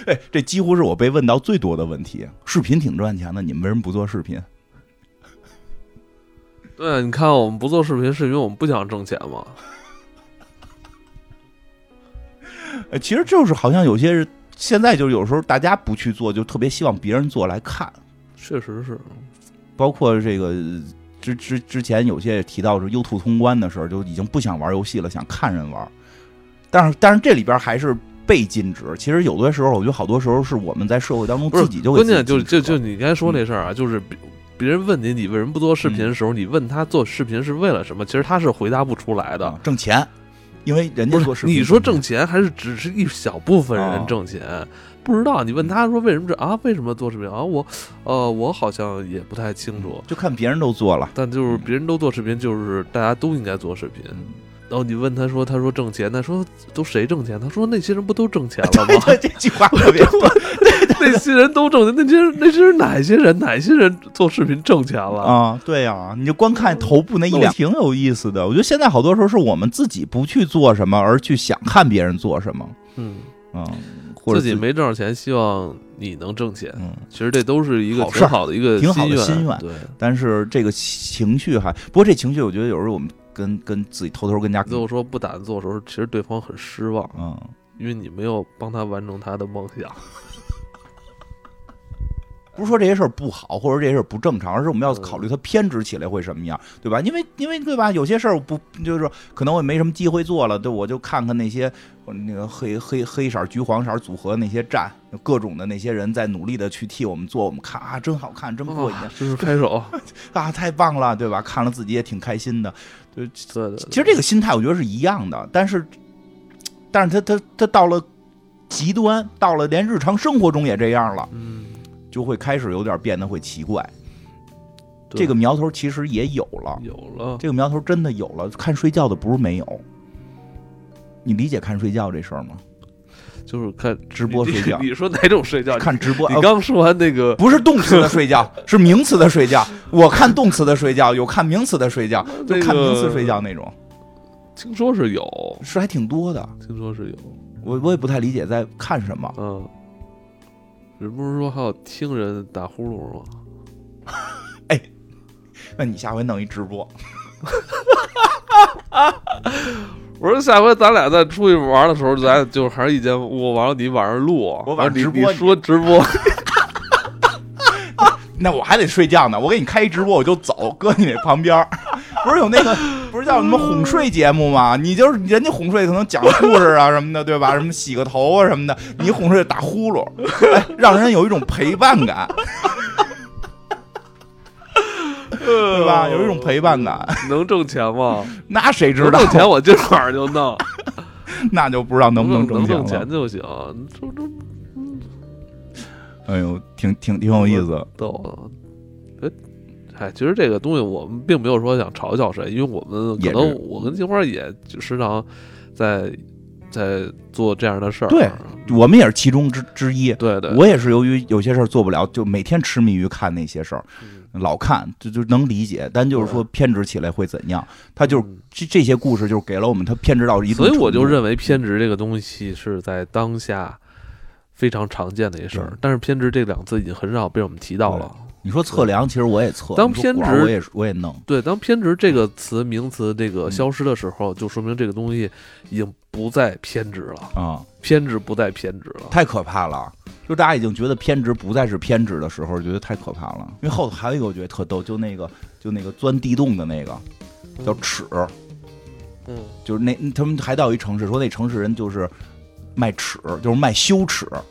Speaker 2: 哎，这几乎是我被问到最多的问题。视频挺赚钱的，你们为什么不做视频？
Speaker 1: 对，你看我们不做视频，是因为我们不想挣钱吗？
Speaker 2: 呃，其实就是好像有些人现在就有时候大家不去做，就特别希望别人做来看。
Speaker 1: 确实是，
Speaker 2: 包括这个之之之前有些也提到是 YouTube 通关的时候，就已经不想玩游戏了，想看人玩。但是但是这里边还是被禁止。其实有的时候，我觉得好多时候是我们在社会当中自己就
Speaker 1: 关键就就就你刚才说那事儿啊，就是别别人问你你为什么不做视频的时候，你问他做视频是为了什么？其实他是回答不出来的，
Speaker 2: 挣钱。因为人家做视频
Speaker 1: 你说挣钱还是只是一小部分人挣钱，不知道你问他说为什么这啊？为什么做视频啊？我呃，我好像也不太清楚，
Speaker 2: 就看别人都做了，
Speaker 1: 但就是别人都做视频，就是大家都应该做视频。然后你问他说，他说挣钱，他说都谁挣钱？他说那些人不都挣钱了吗？[laughs]
Speaker 2: 这句话特别 [laughs] 对，
Speaker 1: 那些人都挣钱，那些人那些哪些人哪些人做视频挣钱了
Speaker 2: 啊？对呀，你就光看头部那一两，挺有意思的。我觉得现在好多时候是我们自己不去做什么，而去想看别人做什么。
Speaker 1: 嗯
Speaker 2: 嗯。或者
Speaker 1: 自己没挣着钱，希望你能挣钱。
Speaker 2: 嗯，
Speaker 1: 其实这都是一个挺好的一个
Speaker 2: 挺好的
Speaker 1: 心
Speaker 2: 心愿
Speaker 1: 对，
Speaker 2: 但是这个情绪还，不过这情绪我觉得有时候我们跟跟自己偷偷跟家，
Speaker 1: 最后说不打算做的时候，其实对方很失望，
Speaker 2: 嗯，
Speaker 1: 因为你没有帮他完成他的梦想。[laughs]
Speaker 2: 不是说这些事儿不好，或者这些事儿不正常，而是我们要
Speaker 1: 嗯
Speaker 2: 考虑它偏执起来会什么样，对吧？因为因为对吧？有些事儿不就是可能我也没什么机会做了，对，我就看看那些那个黑黑黑色、橘黄色组合那些站，各种的那些人在努力的去替我们做，我们看啊，真好看，真过瘾
Speaker 1: 啊就是拍手，[laughs]
Speaker 2: 啊，太棒了，对吧？看了自己也挺开心的。对，
Speaker 1: 对对，
Speaker 2: 其实这个心态我觉得是一样的，但是，但是他他他到了极端，到了连日常生活中也这样了，
Speaker 1: 嗯，
Speaker 2: 就会开始有点变得会奇怪。这个苗头其实也有了，
Speaker 1: 有了，
Speaker 2: 这个苗头真的有了。看睡觉的不是没有，你理解看睡觉这事儿吗？
Speaker 1: 就是看
Speaker 2: 直播睡觉
Speaker 1: 你你说哪种睡觉？
Speaker 2: 看直播，呃
Speaker 1: 你刚说完那个，
Speaker 2: 不是动词的睡觉，是名词的睡觉。我看动词的睡觉，有看名词的睡觉，就看名词睡觉那种，
Speaker 1: 听说是有，
Speaker 2: 是还挺多的。
Speaker 1: 听说是有，
Speaker 2: 我我也不太理解在看什么。
Speaker 1: 嗯。人不是说还有听人打呼噜吗？
Speaker 2: 哎那你下回弄一直播，[laughs]
Speaker 1: 我说下回咱俩再出去玩的时候，咱就还是一间屋，完了你晚上录，
Speaker 2: 我晚上直播
Speaker 1: 你说直播，[laughs]
Speaker 2: 那我还得睡觉呢。我给你开一直播，我就走，搁你那旁边儿。不是有那个不是叫什么哄睡节目吗？你就是人家哄睡可能讲故事啊什么的，对吧？什么洗个头啊什么的，你哄睡打呼噜，哎，让人有一种陪伴感，对吧？有一种陪伴感。
Speaker 1: 能挣钱吗？[laughs]
Speaker 2: 那谁知道
Speaker 1: 挣？钱我今晚上就弄，[laughs]
Speaker 2: 那就不知道能不
Speaker 1: 能
Speaker 2: 挣
Speaker 1: 挣
Speaker 2: 钱了。
Speaker 1: 钱就行。这这
Speaker 2: 哎呦，挺挺挺有意思。
Speaker 1: 逗，呃，哎，其实这个东西我们并没有说想嘲笑谁，因为我们可能我跟金花也就时常在在做这样的事儿。
Speaker 2: 对我们也是其中之之一。
Speaker 1: 对对，
Speaker 2: 我也是由于有些事儿做不了，就每天痴迷于看那些事儿，
Speaker 1: 嗯
Speaker 2: 老看就就能理解，但就是说偏执起来会怎样？他就这这些故事，就是给了我们他偏执到一度，
Speaker 1: 所以我就认为偏执这个东西是在当下非常常见的一事儿，但是偏执这两个字已经很少被我们提到了。
Speaker 2: 你说测量，其实我也测，
Speaker 1: 当偏执
Speaker 2: 我也我也弄，
Speaker 1: 对，当偏执这个词名词这个
Speaker 2: 嗯。
Speaker 1: 消失的时候，就说明这个东西已经不再偏执了，
Speaker 2: 啊，
Speaker 1: 偏执不再偏执了。
Speaker 2: 太可怕了。就大家已经觉得偏执不再是偏执的时候，觉得太可怕了。因为后头还有一个我觉得特逗，就那个就那个钻地洞的那个叫尺，
Speaker 1: 嗯
Speaker 2: 就是那他们还到一城市，说那城市人就是卖尺，就是卖羞耻，
Speaker 1: 嗯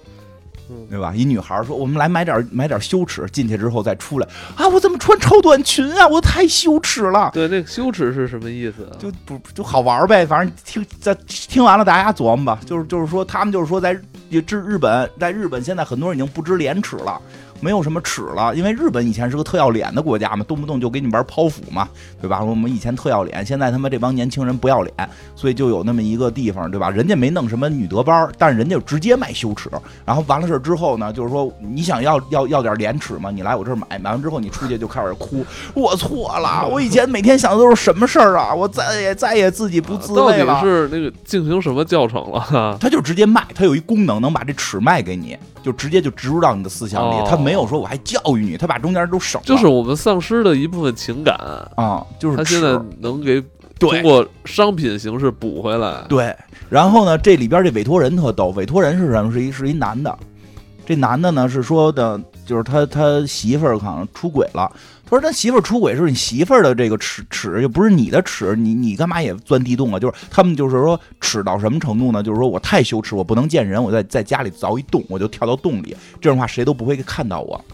Speaker 2: 对吧？一女孩说：“我们来买点买点羞耻，进去之后再出来啊！我怎么穿超短裙啊？我太羞耻了。”
Speaker 1: 对，那个羞耻是什么意思啊？
Speaker 2: 就不就好玩呗，反正听在听完了大家琢磨吧。就是就是说，他们就是说在日日本，在日本现在很多人已经不知廉耻了，没有什么耻了，因为日本以前是个特要脸的国家嘛，动不动就给你玩剖腹嘛，对吧？我们以前特要脸，现在他妈这帮年轻人不要脸，所以就有那么一个地方，对吧？人家没弄什么女德班，但是人家就直接卖羞耻。然后完了事儿之后呢，就是说你想要要要点廉耻嘛，你来我这儿买，买完之后你出去就开始哭，我错了，我以前每天想的都是什么事儿啊？我再也再也自己不自
Speaker 1: 到底
Speaker 2: 卫了。
Speaker 1: 是那个进行什么教程了？[laughs]
Speaker 2: 他就直接卖，他有一功能能把这尺卖给你，就直接就植入到你的思想里。
Speaker 1: 哦
Speaker 2: 他没有说我还教育你，他把中间都省了。
Speaker 1: 就是我们丧失的一部分情感，
Speaker 2: 啊、就是
Speaker 1: 他现
Speaker 2: 尺
Speaker 1: 在能给通过商品形式补回来。
Speaker 2: 对，然后呢，这里边这委托人特逗，委托人是什么？是一是一男的，这男的呢是说的，就是他他媳妇儿好像出轨了。他说他媳妇儿出轨是你媳妇儿的这个耻耻，又不是你的耻，你你干嘛也钻地洞啊？就是他们就是说耻到什么程度呢？就是说我太羞耻，我不能见人，我在在家里凿一洞，我就跳到洞里，这样的话谁都不会看到我。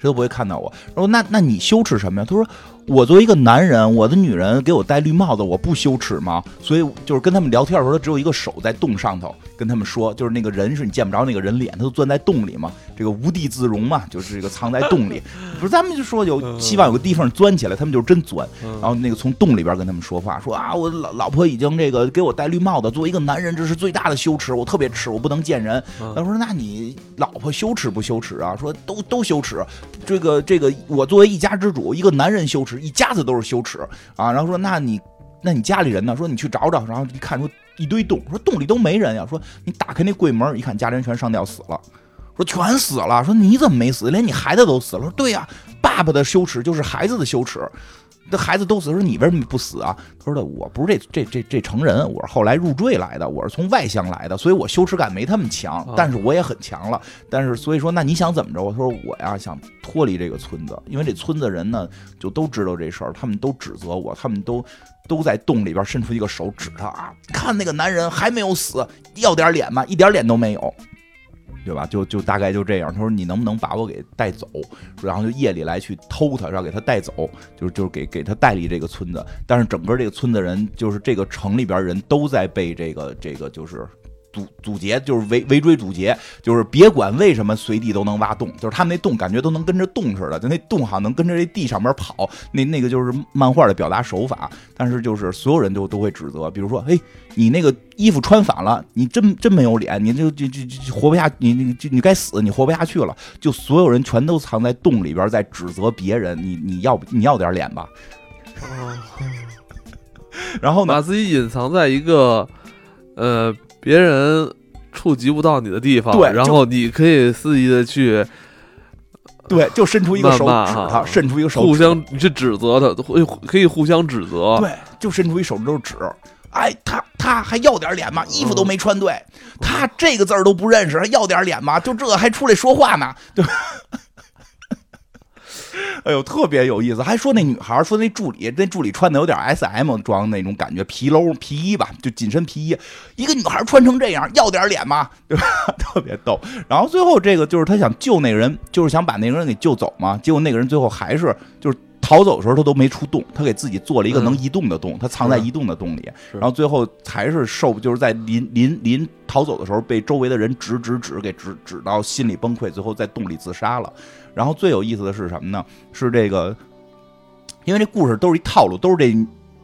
Speaker 2: 谁都不会看到我。然后那那你羞耻什么呀？他说 [laughs] 我作为一个男人，我的女人给我戴绿帽子，我不羞耻吗？所以就是跟他们聊天的时候，他只有一个手在洞上头，跟他们说，就是那个人是你见不着那个人脸，他都钻在洞里嘛，这个无地自容嘛，就是这个藏在洞里。[laughs] 不是咱们就说有希望有个地方钻起来，他们就真钻。
Speaker 1: 嗯
Speaker 2: 然后那个从洞里边跟他们说话，说啊，我老老婆已经这个给我戴绿帽子，作为一个男人，这是最大的羞耻，我特别耻，我不能见人。
Speaker 1: 嗯
Speaker 2: 他说：“那你老婆羞耻不羞耻啊？”说：“都都羞耻。这个这个，我作为一家之主，一个男人羞耻，一家子都是羞耻啊。”然后说：“那你那你家里人呢？说你去找找。”然后一看说一堆洞，说洞里都没人呀。说你打开那柜门，一看家里人全上吊死了。说全死了。说你怎么没死？连你孩子都死了。说对呀，爸爸的羞耻就是孩子的羞耻。这孩子都死，说你为什么不死啊？他说的我不是这这这这成人，我是后来入赘来的，我是从外乡来的，所以我羞耻感没他们强，但是我也很强了。但是所以说，那你想怎么着？我说我呀想脱离这个村子，因为这村子人呢就都知道这事儿，他们都指责我，他们都都在洞里边伸出一个手指他啊，看那个男人还没有死，要点脸吗？一点脸都没有。对吧？就就大概就这样。他说：“你能不能把我给带走？”然后就夜里来去偷他，然后给他带走，就是就是给给他带离这个村子。但是整个这个村子人，就是这个城里边人都在被这个这个就是。阻阻截就是围围追堵截，就是别管为什么随地都能挖洞，就是他们那洞感觉都能跟着洞似的，就那洞好像能跟着这地上面跑。那那个就是漫画的表达手法，但是就是所有人都都会指责，比如说，哎，你那个衣服穿反了，你真真没有脸，你就就就就活不下，你你你该死，你活不下去了。就所有人全都藏在洞里边在指责别人，你你要你要点脸吧。[laughs] 然后呢，
Speaker 1: 把自己隐藏在一个呃。别人触及不到你的地方，
Speaker 2: 对，
Speaker 1: 然后你可以肆意的去，
Speaker 2: 对，就伸出一个手指他，伸出一个手指，
Speaker 1: 互相你去指责他，会可以互相指责，
Speaker 2: 对，就伸出一手指指，哎，他他还要点脸吗？衣服都没穿对，他这个字儿都不认识，还要点脸吗？就这还出来说话呢，对吧？哎呦，特别有意思，还说那女孩说那助理，那助理穿的有点 S M 装那种感觉，皮褛皮衣吧，就紧身皮衣。一个女孩穿成这样，要点脸吗？[laughs] 对吧？特别逗。然后最后这个就是他想救那个人，就是想把那个人给救走嘛。结果那个人最后还是就是逃走的时候他都没出洞，他给自己做了一个能移动的洞，他藏在移动的洞里。然后最后还是受，就是在临临临逃走的时候被周围的人指指指给指指到心理崩溃，最后在洞里自杀了。然后最有意思的是什么呢？是这个，因为这故事都是一套路，都是这。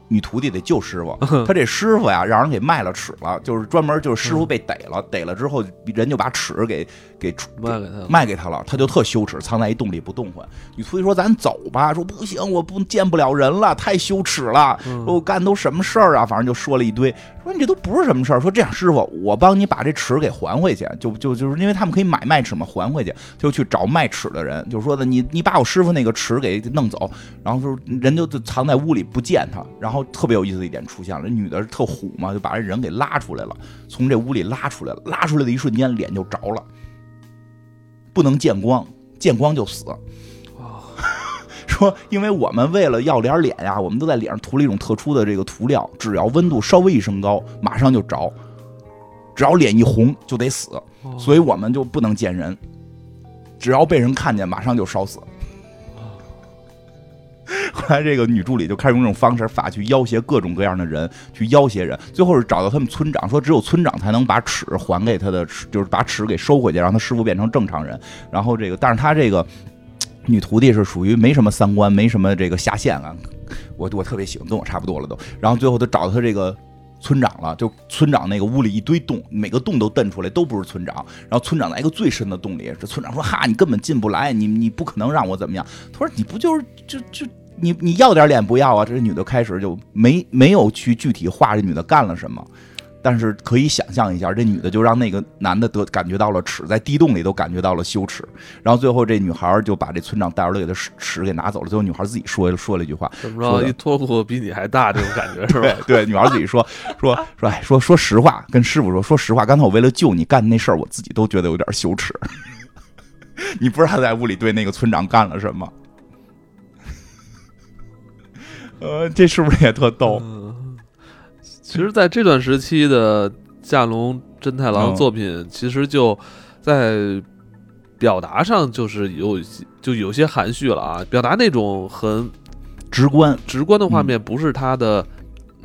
Speaker 2: 女徒弟得救师傅，[laughs] 他这师傅呀，让人给卖了尺了，就是专门就是师傅被逮了，逮了之后人就把尺给给
Speaker 1: 卖给他
Speaker 2: 卖给他了，他就特羞耻，藏在一洞里不动换。女徒弟说：“咱走吧。”说：“不行，我不见不了人了，太羞耻了。我干都什么事儿啊？反正就说了一堆。说你这都不是什么事儿。说这样，师傅，我帮你把这尺给还回去。就就就是因为他们可以买卖尺嘛，还回去就去找卖尺的人，就说的你你把我师傅那个尺给弄走。然后说人就就藏在屋里不见他，然后。特别有意思的一点出现了，女的特虎嘛，就把这人给拉出来了，从这屋里拉出来了，拉出来的一瞬间脸就着了，不能见光，见光就死。说因为我们为了要点脸呀，我们都在脸上涂了一种特殊的这个涂料，只要温度稍微一升高，马上就着，只要脸一红就得死，所以我们就不能见人，只要被人看见，马上就烧死。后来，这个女助理就开始用这种方式法去要挟各种各样的人，去要挟人。最后是找到他们村长，说只有村长才能把尺还给他的，就是把尺给收回去，让他师傅变成正常人。然后这个，但是他这个女徒弟是属于没什么三观，没什么这个下限啊。我我特别喜欢，跟我差不多了都。然后最后他找到他这个村长了，就村长那个屋里一堆洞，每个洞都瞪出来，都不是村长。然后村长在一个最深的洞里，这村长说：“哈，你根本进不来，你你不可能让我怎么样。”他说：“你不就是就就。”你你要点脸不要啊？这女的开始就没没有去具体画这女的干了什么，但是可以想象一下，这女的就让那个男的得感觉到了耻，在地洞里都感觉到了羞耻。然后最后这女孩就把这村长带出来给他尺给拿走了。最后女孩自己说说了一句话：“
Speaker 1: 怎么着？一脱裤子比你还大，这种感觉是吧？” [laughs]
Speaker 2: 对，女孩自己说说说，哎，说说实话，跟师傅说，说实话，刚才我为了救你干的那事儿，我自己都觉得有点羞耻。[laughs] 你不知道他在屋里对那个村长干了什么。[laughs] 呃，这是不是也特逗？
Speaker 1: 其实，在这段时期的架龙真太郎作品，其实就在表达上就是有就有些含蓄了啊，表达那种很
Speaker 2: 直观、
Speaker 1: 直观的画面，不是他的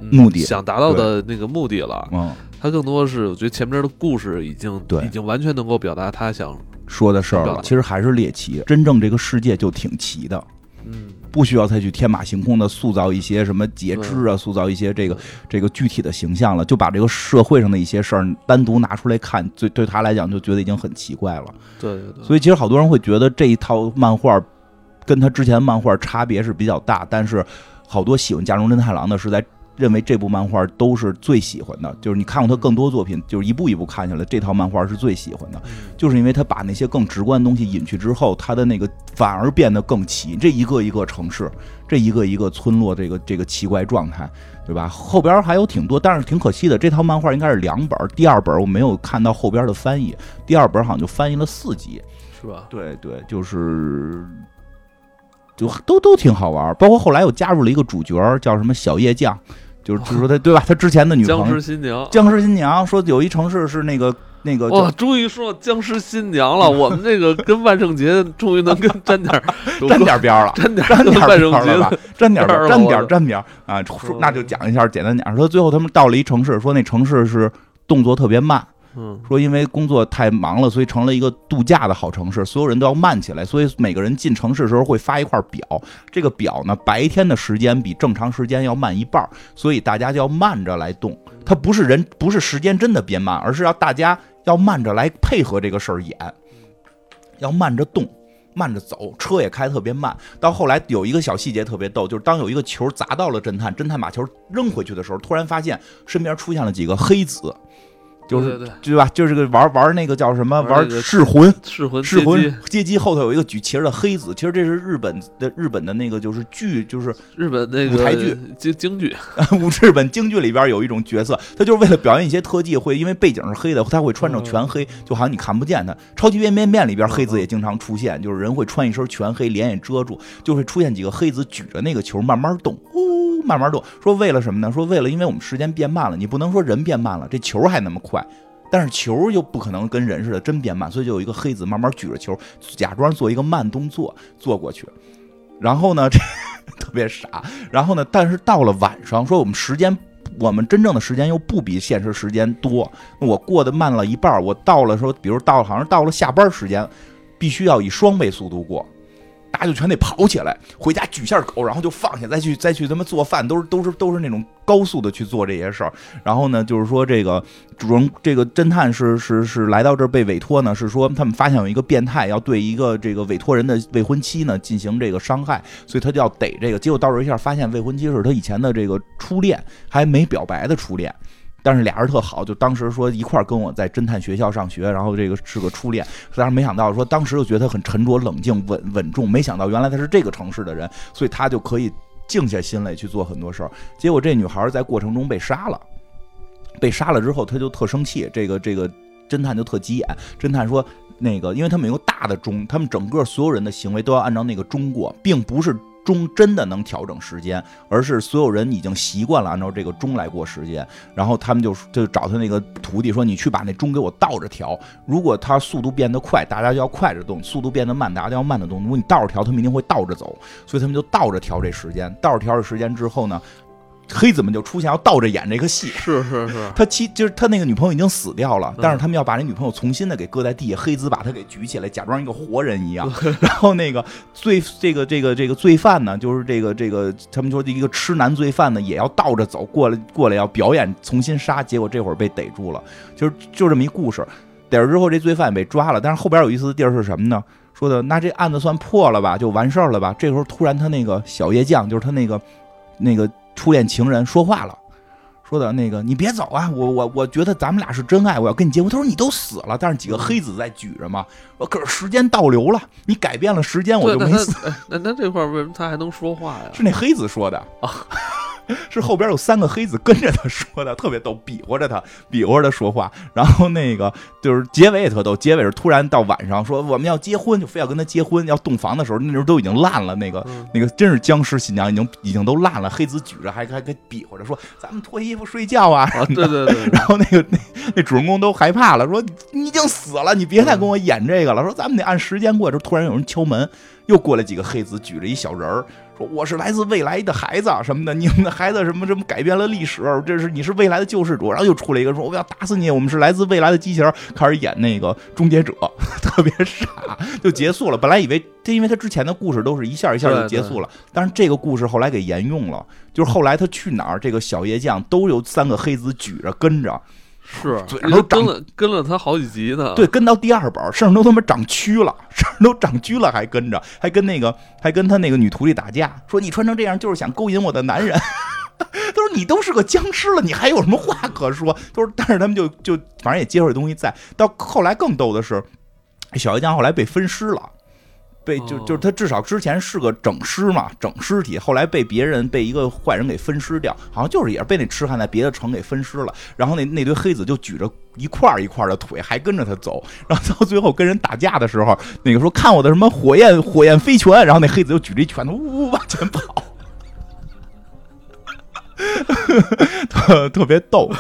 Speaker 2: 目的，
Speaker 1: 想达到的那个目的了。
Speaker 2: 嗯，
Speaker 1: 他更多的是，我觉得前面的故事已经
Speaker 2: 对，
Speaker 1: 已经完全能够表达他想
Speaker 2: 说的事儿了。其实还是猎奇，真正这个世界就挺奇的。
Speaker 1: 嗯。
Speaker 2: 不需要再去天马行空的塑造一些什么节制啊，塑造一些这个这个具体的形象了，就把这个社会上的一些事儿单独拿出来看，对对他来讲就觉得已经很奇怪了。
Speaker 1: 对对对。
Speaker 2: 所以其实好多人会觉得这一套漫画跟他之前漫画差别是比较大，但是好多喜欢《加荣真太郎》的是在认为这部漫画都是最喜欢的，就是你看过他更多作品，就是一步一步看下来，这套漫画是最喜欢的，就是因为他把那些更直观的东西隐去之后，他的那个反而变得更奇，这一个一个城市，这一个一个村落，这个这个奇怪状态，对吧？后边还有挺多，但是挺可惜的，这套漫画应该是两本，第二本我没有看到后边的翻译，第二本好像就翻译了四集，
Speaker 1: 是吧？
Speaker 2: 对对，就是。就都都挺好玩，包括后来又加入了一个主角，叫什么小叶酱，就是就是说他对吧？他之前的女朋友
Speaker 1: 僵尸新娘，
Speaker 2: 僵尸新娘说有一城市是那个那个
Speaker 1: 哇，终于说到僵尸新娘了。[laughs] 我们这个跟万圣节终于能跟沾点 [laughs]
Speaker 2: 沾点边了，
Speaker 1: 沾点
Speaker 2: 沾点
Speaker 1: 万圣节？
Speaker 2: 沾点
Speaker 1: 边
Speaker 2: 沾点沾点啊！说那就讲一下，简单点说，最后他们到了一城市，说那城市是动作特别慢。说因为工作太忙了，所以成了一个度假的好城市，所有人都要慢起来，所以每个人进城市的时候会发一块表，这个表呢白天的时间比正常时间要慢一半，所以大家就要慢着来动。它不是人不是时间真的变慢，而是要大家要慢着来配合这个事儿演，要慢着动，慢着走，车也开特别慢。到后来有一个小细节特别逗，就是当有一个球砸到了侦探，侦探把球扔回去的时候，突然发现身边出现了几个黑子。就是
Speaker 1: 对
Speaker 2: 对吧？就是个玩玩那个叫什么？
Speaker 1: 玩
Speaker 2: 噬魂，
Speaker 1: 噬魂
Speaker 2: 噬魂街机后头有一个举旗的黑子，其实这是日本的日本的那个就是剧，就是
Speaker 1: 日本那个
Speaker 2: 舞台剧
Speaker 1: 京京剧，[laughs]
Speaker 2: 日本京剧里边有一种角色，他就是为了表演一些特技，会因为背景是黑的，他会穿成全黑，就好像你看不见他。超级变变变里边黑子也经常出现，就是人会穿一身全黑，脸也遮住，就会出现几个黑子举着那个球慢慢动，呼慢慢做。说为了什么呢？说为了因为我们时间变慢了，你不能说人变慢了，这球还那么快。但是球又不可能跟人似的真变慢，所以就有一个黑子慢慢举着球，假装做一个慢动作做过去。然后呢，[laughs] 这特别傻。然后呢，但是到了晚上，说我们时间，我们真正的时间又不比现实时间多，我过得慢了一半。我到了说，比如到了好像到了下班时间，必须要以双倍速度过。大家就全得跑起来，回家举下狗，然后就放下，再去再去他妈做饭，都是都是都是那种高速的去做这些事儿。然后呢，就是说这个主人这个侦探是是是来到这儿被委托呢，是说他们发现有一个变态要对一个这个委托人的未婚妻呢进行这个伤害，所以他就要逮这个。结果到这儿一下发现未婚妻是他以前的这个初恋，还没表白的初恋。但是俩人特好，就当时说一块儿跟我在侦探学校上学，然后这个是个初恋，但是没想到说当时就觉得他很沉着冷静、稳稳重，没想到原来他是这个城市的人，所以他就可以静下心来去做很多事儿。结果这女孩在过程中被杀了，被杀了之后他就特生气，这个这个侦探就特急眼，侦探说那个因为他们有大的钟，他们整个所有人的行为都要按照那个钟过，并不是。钟真的能调整时间，而是所有人已经习惯了按照这个钟来过时间。然后他们就就找他那个徒弟说：“你去把那钟给我倒着调。如果他速度变得快，大家就要快着动；速度变得慢，大家就要慢着动。如果你倒着调，他们一定会倒着走。所以他们就倒着调这时间。倒着调这时间之后呢？”黑子们就出现，要倒着演这个戏。
Speaker 1: 是是是，
Speaker 2: 他其就是他那个女朋友已经死掉了，但是他们要把那女朋友重新的给搁在地下，黑子把他给举起来，假装一个活人一样。[laughs] 然后那个罪这个这个这个罪犯呢，就是这个这个他们说的一个痴男罪犯呢，也要倒着走过来过来要表演重新杀，结果这会儿被逮住了，就是就这么一故事。逮住之后，这罪犯被抓了，但是后边有意思的地儿是什么呢？说的那这案子算破了吧，就完事儿了吧？这时候突然他那个小叶将，就是他那个那个。初恋情人说话了，说的那个你别走啊，我我我觉得咱们俩是真爱，我要跟你结婚。他说你都死了，但是几个黑子在举着嘛。我可是时间倒流了，你改变了时间，我就没死。
Speaker 1: 那那这块为什么他还能说话呀？
Speaker 2: 是那黑子说的啊。[laughs] [laughs] 是后边有三个黑子跟着他说的，特别逗，比划着他，比划着他说话。然后那个就是结尾也特逗，结尾是突然到晚上说我们要结婚，就非要跟他结婚。要洞房的时候，那时候都已经烂了，那个那个真是僵尸新娘，已经已经都烂了。黑子举着还还给比划着说咱们脱衣服睡觉啊。
Speaker 1: 对对对。
Speaker 2: 然后那个那那主人公都害怕了，说你已经死了，你别再跟我演这个了。说咱们得按时间过。这突然有人敲门，又过来几个黑子，举着一小人儿。我是来自未来的孩子什么的，你们的孩子什么什么改变了历史，这是你是未来的救世主，然后又出来一个说我要打死你，我们是来自未来的机器人，开始演那个终结者，[laughs] 特别傻，就结束了。本来以为他因为他之前的故事都是一下一下就结束了，但是这个故事后来给沿用了，就是后来他去哪儿，这个小叶将都有三个黑子举着跟着。
Speaker 1: 是，
Speaker 2: 嘴上都
Speaker 1: 跟了跟了他好几集呢。
Speaker 2: 对，跟到第二本，身上都他妈长蛆了，身上都长蛆了还跟着，还跟那个还跟他那个女徒弟打架，说你穿成这样就是想勾引我的男人，[laughs] 他说你都是个僵尸了，你还有什么话可说？他说，但是他们就就反正也接受这东西在。到后来更逗的是，小学将后来被分尸了。被就就是他至少之前是个整尸嘛，整尸体，后来被别人被一个坏人给分尸掉，好像就是也是被那痴汉在别的城给分尸了。然后那那堆黑子就举着一块一块的腿，还跟着他走。然后到最后跟人打架的时候，那个说看我的什么火焰火焰飞拳，然后那黑子就举着一拳头呜呜往前跑，[laughs] 特特别逗。[laughs]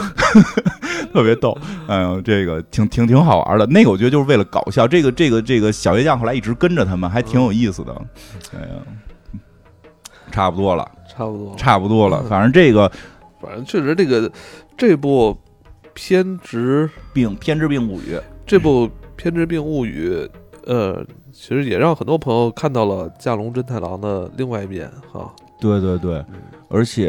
Speaker 2: 特别逗，哎呦，这个挺挺挺好玩的。那个我觉得就是为了搞笑。这个这个这个小学将后来一直跟着他们，还挺有意思的。哎呀，差不多了，
Speaker 1: 差不多，
Speaker 2: 差不多了。反正这个，
Speaker 1: 反正确实这个这部《偏执
Speaker 2: 病偏执病物语》
Speaker 1: 这部《偏执病物语》，呃，其实也让很多朋友看到了架龙真太郎的另外一面，哈。
Speaker 2: 对对对。而且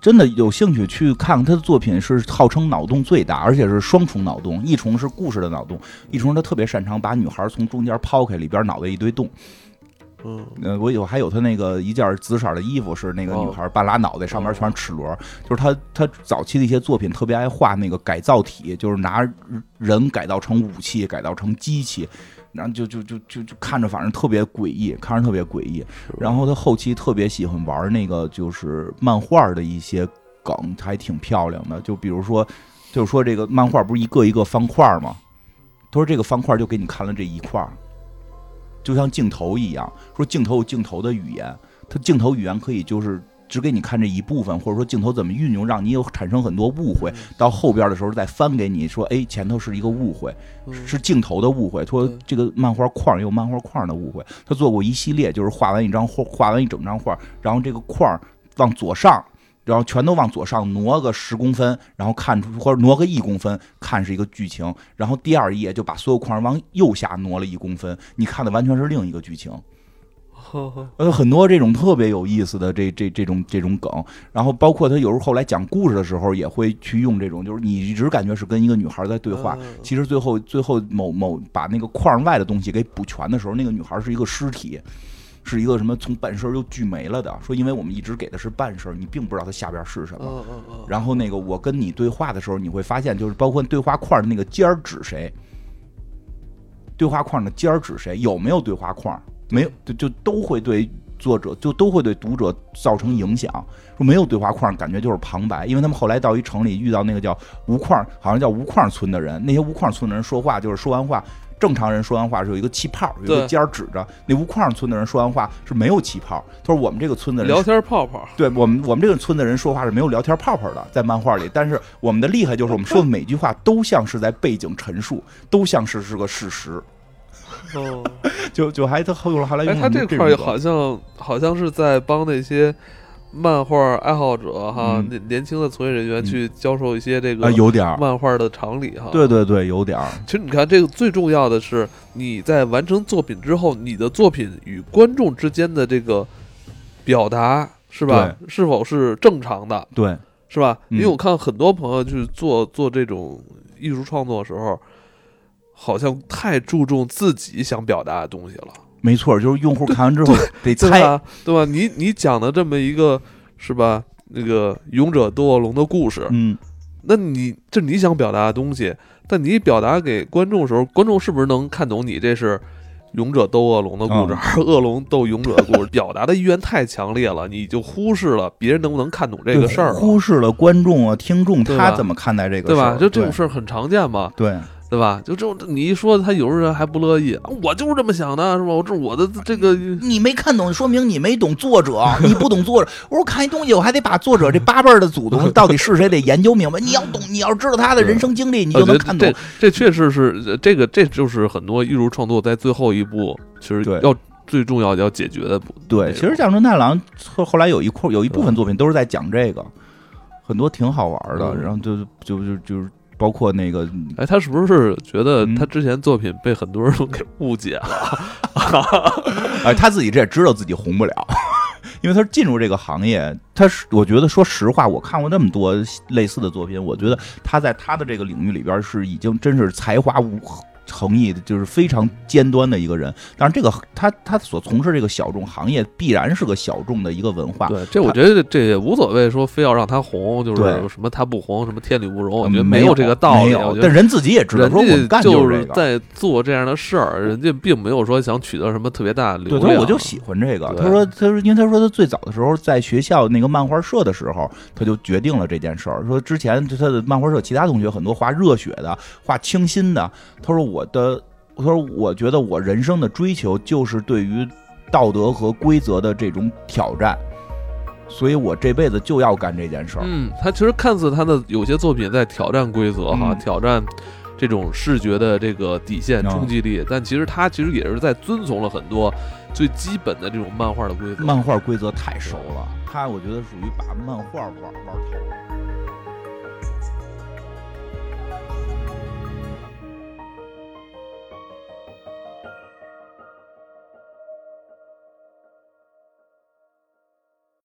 Speaker 2: 真的有兴趣去看看他的作品，是号称脑洞最大，而且是双重脑洞。一重是故事的脑洞，一重他特别擅长把女孩从中间抛开，里边脑袋一堆洞。
Speaker 1: 嗯，
Speaker 2: 呃，我有还有他那个一件紫色的衣服，是那个女孩半拉脑袋，上面全是齿轮。就是他他早期的一些作品特别爱画那个改造体，就是拿人改造成武器，改造成机器。然后就就就就就看着反正特别诡异，看着特别诡异。然后他后期特别喜欢玩那个就是漫画的一些梗，还挺漂亮的。就比如说，就是说这个漫画不是一个一个方块吗？他说这个方块就给你看了这一块，就像镜头一样。说镜头有镜头的语言，它镜头语言可以就是。只给你看这一部分，或者说镜头怎么运用，让你有产生很多误会。到后边的时候再翻给你说，哎，前头是一个误会，是镜头的误会。说这个漫画框也有漫画框的误会。他做过一系列，就是画完一张画，画完一整张画，然后这个框往左上，然后全都往左上挪个十公分，然后看出或者挪个一公分，看是一个剧情。然后第二页就把所有框往右下挪了一公分，你看的完全是另一个剧情。呃，很多这种特别有意思的这这这种这种梗，然后包括他有时候后来讲故事的时候也会去用这种，就是你一直感觉是跟一个女孩在对话，其实最后最后某某把那个框外的东西给补全的时候，那个女孩是一个尸体，是一个什么从半身又聚没了的。说因为我们一直给的是半身，你并不知道它下边是什么。然后那个我跟你对话的时候，你会发现就是包括对话框的那个尖儿指谁，对话框的尖儿指谁，有没有对话框？没有，就就都会对作者，就都会对读者造成影响。说没有对话框，感觉就是旁白。因为他们后来到一城里，遇到那个叫无框，好像叫无框村的人。那些无框村的人说话，就是说完话，正常人说完话是有一个气泡，有一个尖儿指着。那无框村的人说完话是没有气泡。他说我们这个村的人
Speaker 1: 聊天泡泡，
Speaker 2: 对我们我们这个村的人说话是没有聊天泡泡的，在漫画里。但是我们的厉害就是我们说的每句话都像是在背景陈述，都像是是个事实。
Speaker 1: 哦，[laughs]
Speaker 2: 就就还他后来后来，
Speaker 1: 哎，他这块儿好像好像是在帮那些漫画爱好者哈，年年轻的从业人员去教授一些这个
Speaker 2: 有点
Speaker 1: 漫画的常理哈。
Speaker 2: 对对对，有点儿。
Speaker 1: 其实你看，这个最重要的是你在完成作品之后，你的作品与观众之间的这个表达是吧？是否是正常的？
Speaker 2: 对，
Speaker 1: 是吧？因为我看很多朋友去做做这种艺术创作的时候。好像太注重自己想表达的东西了。
Speaker 2: 没错，就是用户看完之后 [laughs] 得猜，
Speaker 1: 对吧？你你讲的这么一个，是吧？那个勇者斗恶龙的故事，
Speaker 2: 嗯，
Speaker 1: 那你这你想表达的东西，但你表达给观众的时候，观众是不是能看懂你这是勇者斗恶龙的故事，还是恶龙斗勇者的故事？表达的意愿太强烈了，你就忽视了别人能不能看懂这个事儿，
Speaker 2: 忽视了观众啊、听众他怎么看待这个，
Speaker 1: 对吧？就这种事儿很常见嘛，
Speaker 2: 对。
Speaker 1: 对吧？就这种，你一说，他有人还不乐意。我就是这么想的，是吧？我这我的这个，
Speaker 2: 你没看懂，说明你没懂作者，你不懂作者。我说看一东西，我还得把作者这八辈的祖宗 [laughs] 到底是谁得研究明白。你要懂，你要知道他的人生经历，你就能看懂。
Speaker 1: 这确实是这个，这就是很多艺术创作在最后一步，其实要最重要要解决的。
Speaker 2: 对，其实《降春太郎》后后来有一块有一部分作品都是在讲这个，很多挺好玩的。然后就就就就是。包括那个，
Speaker 1: 哎，他是不是觉得他之前作品被很多人都给误解了？[laughs]
Speaker 2: 哎，他自己这也知道自己红不了，[laughs] 因为他进入这个行业，他是我觉得说实话，我看过那么多类似的作品，我觉得他在他的这个领域里边是已经真是才华无诚意的，就是非常尖端的一个人。但是，这个他他所从事这个小众行业，必然是个小众的一个文化。
Speaker 1: 对，这我觉得这也无所谓，说非要让他红，就是什么他不红，什么天理不容，我觉得
Speaker 2: 没
Speaker 1: 有这个道理。
Speaker 2: 但人自己也知道，说我干
Speaker 1: 就是在做这样的事儿，人家并没有说想取得什么特别大的流量。
Speaker 2: 对，我就喜欢这个。他说，他说，因为他说他最早的时候在学校那个漫画社的时候，他就决定了这件事儿。说之前他的漫画社其他同学很多画热血的，画清新的。他说我的。他说：“我觉得我人生的追求就是对于道德和规则的这种挑战，所以我这辈子就要干这件事儿。”
Speaker 1: 嗯，他其实看似他的有些作品在挑战规则哈，挑战这种视觉的这个底线冲击力，但其实他其实也是在遵从了很多最基本的这种漫画的规则。
Speaker 2: 漫画规则太熟了，他我觉得属于把漫画玩玩透了。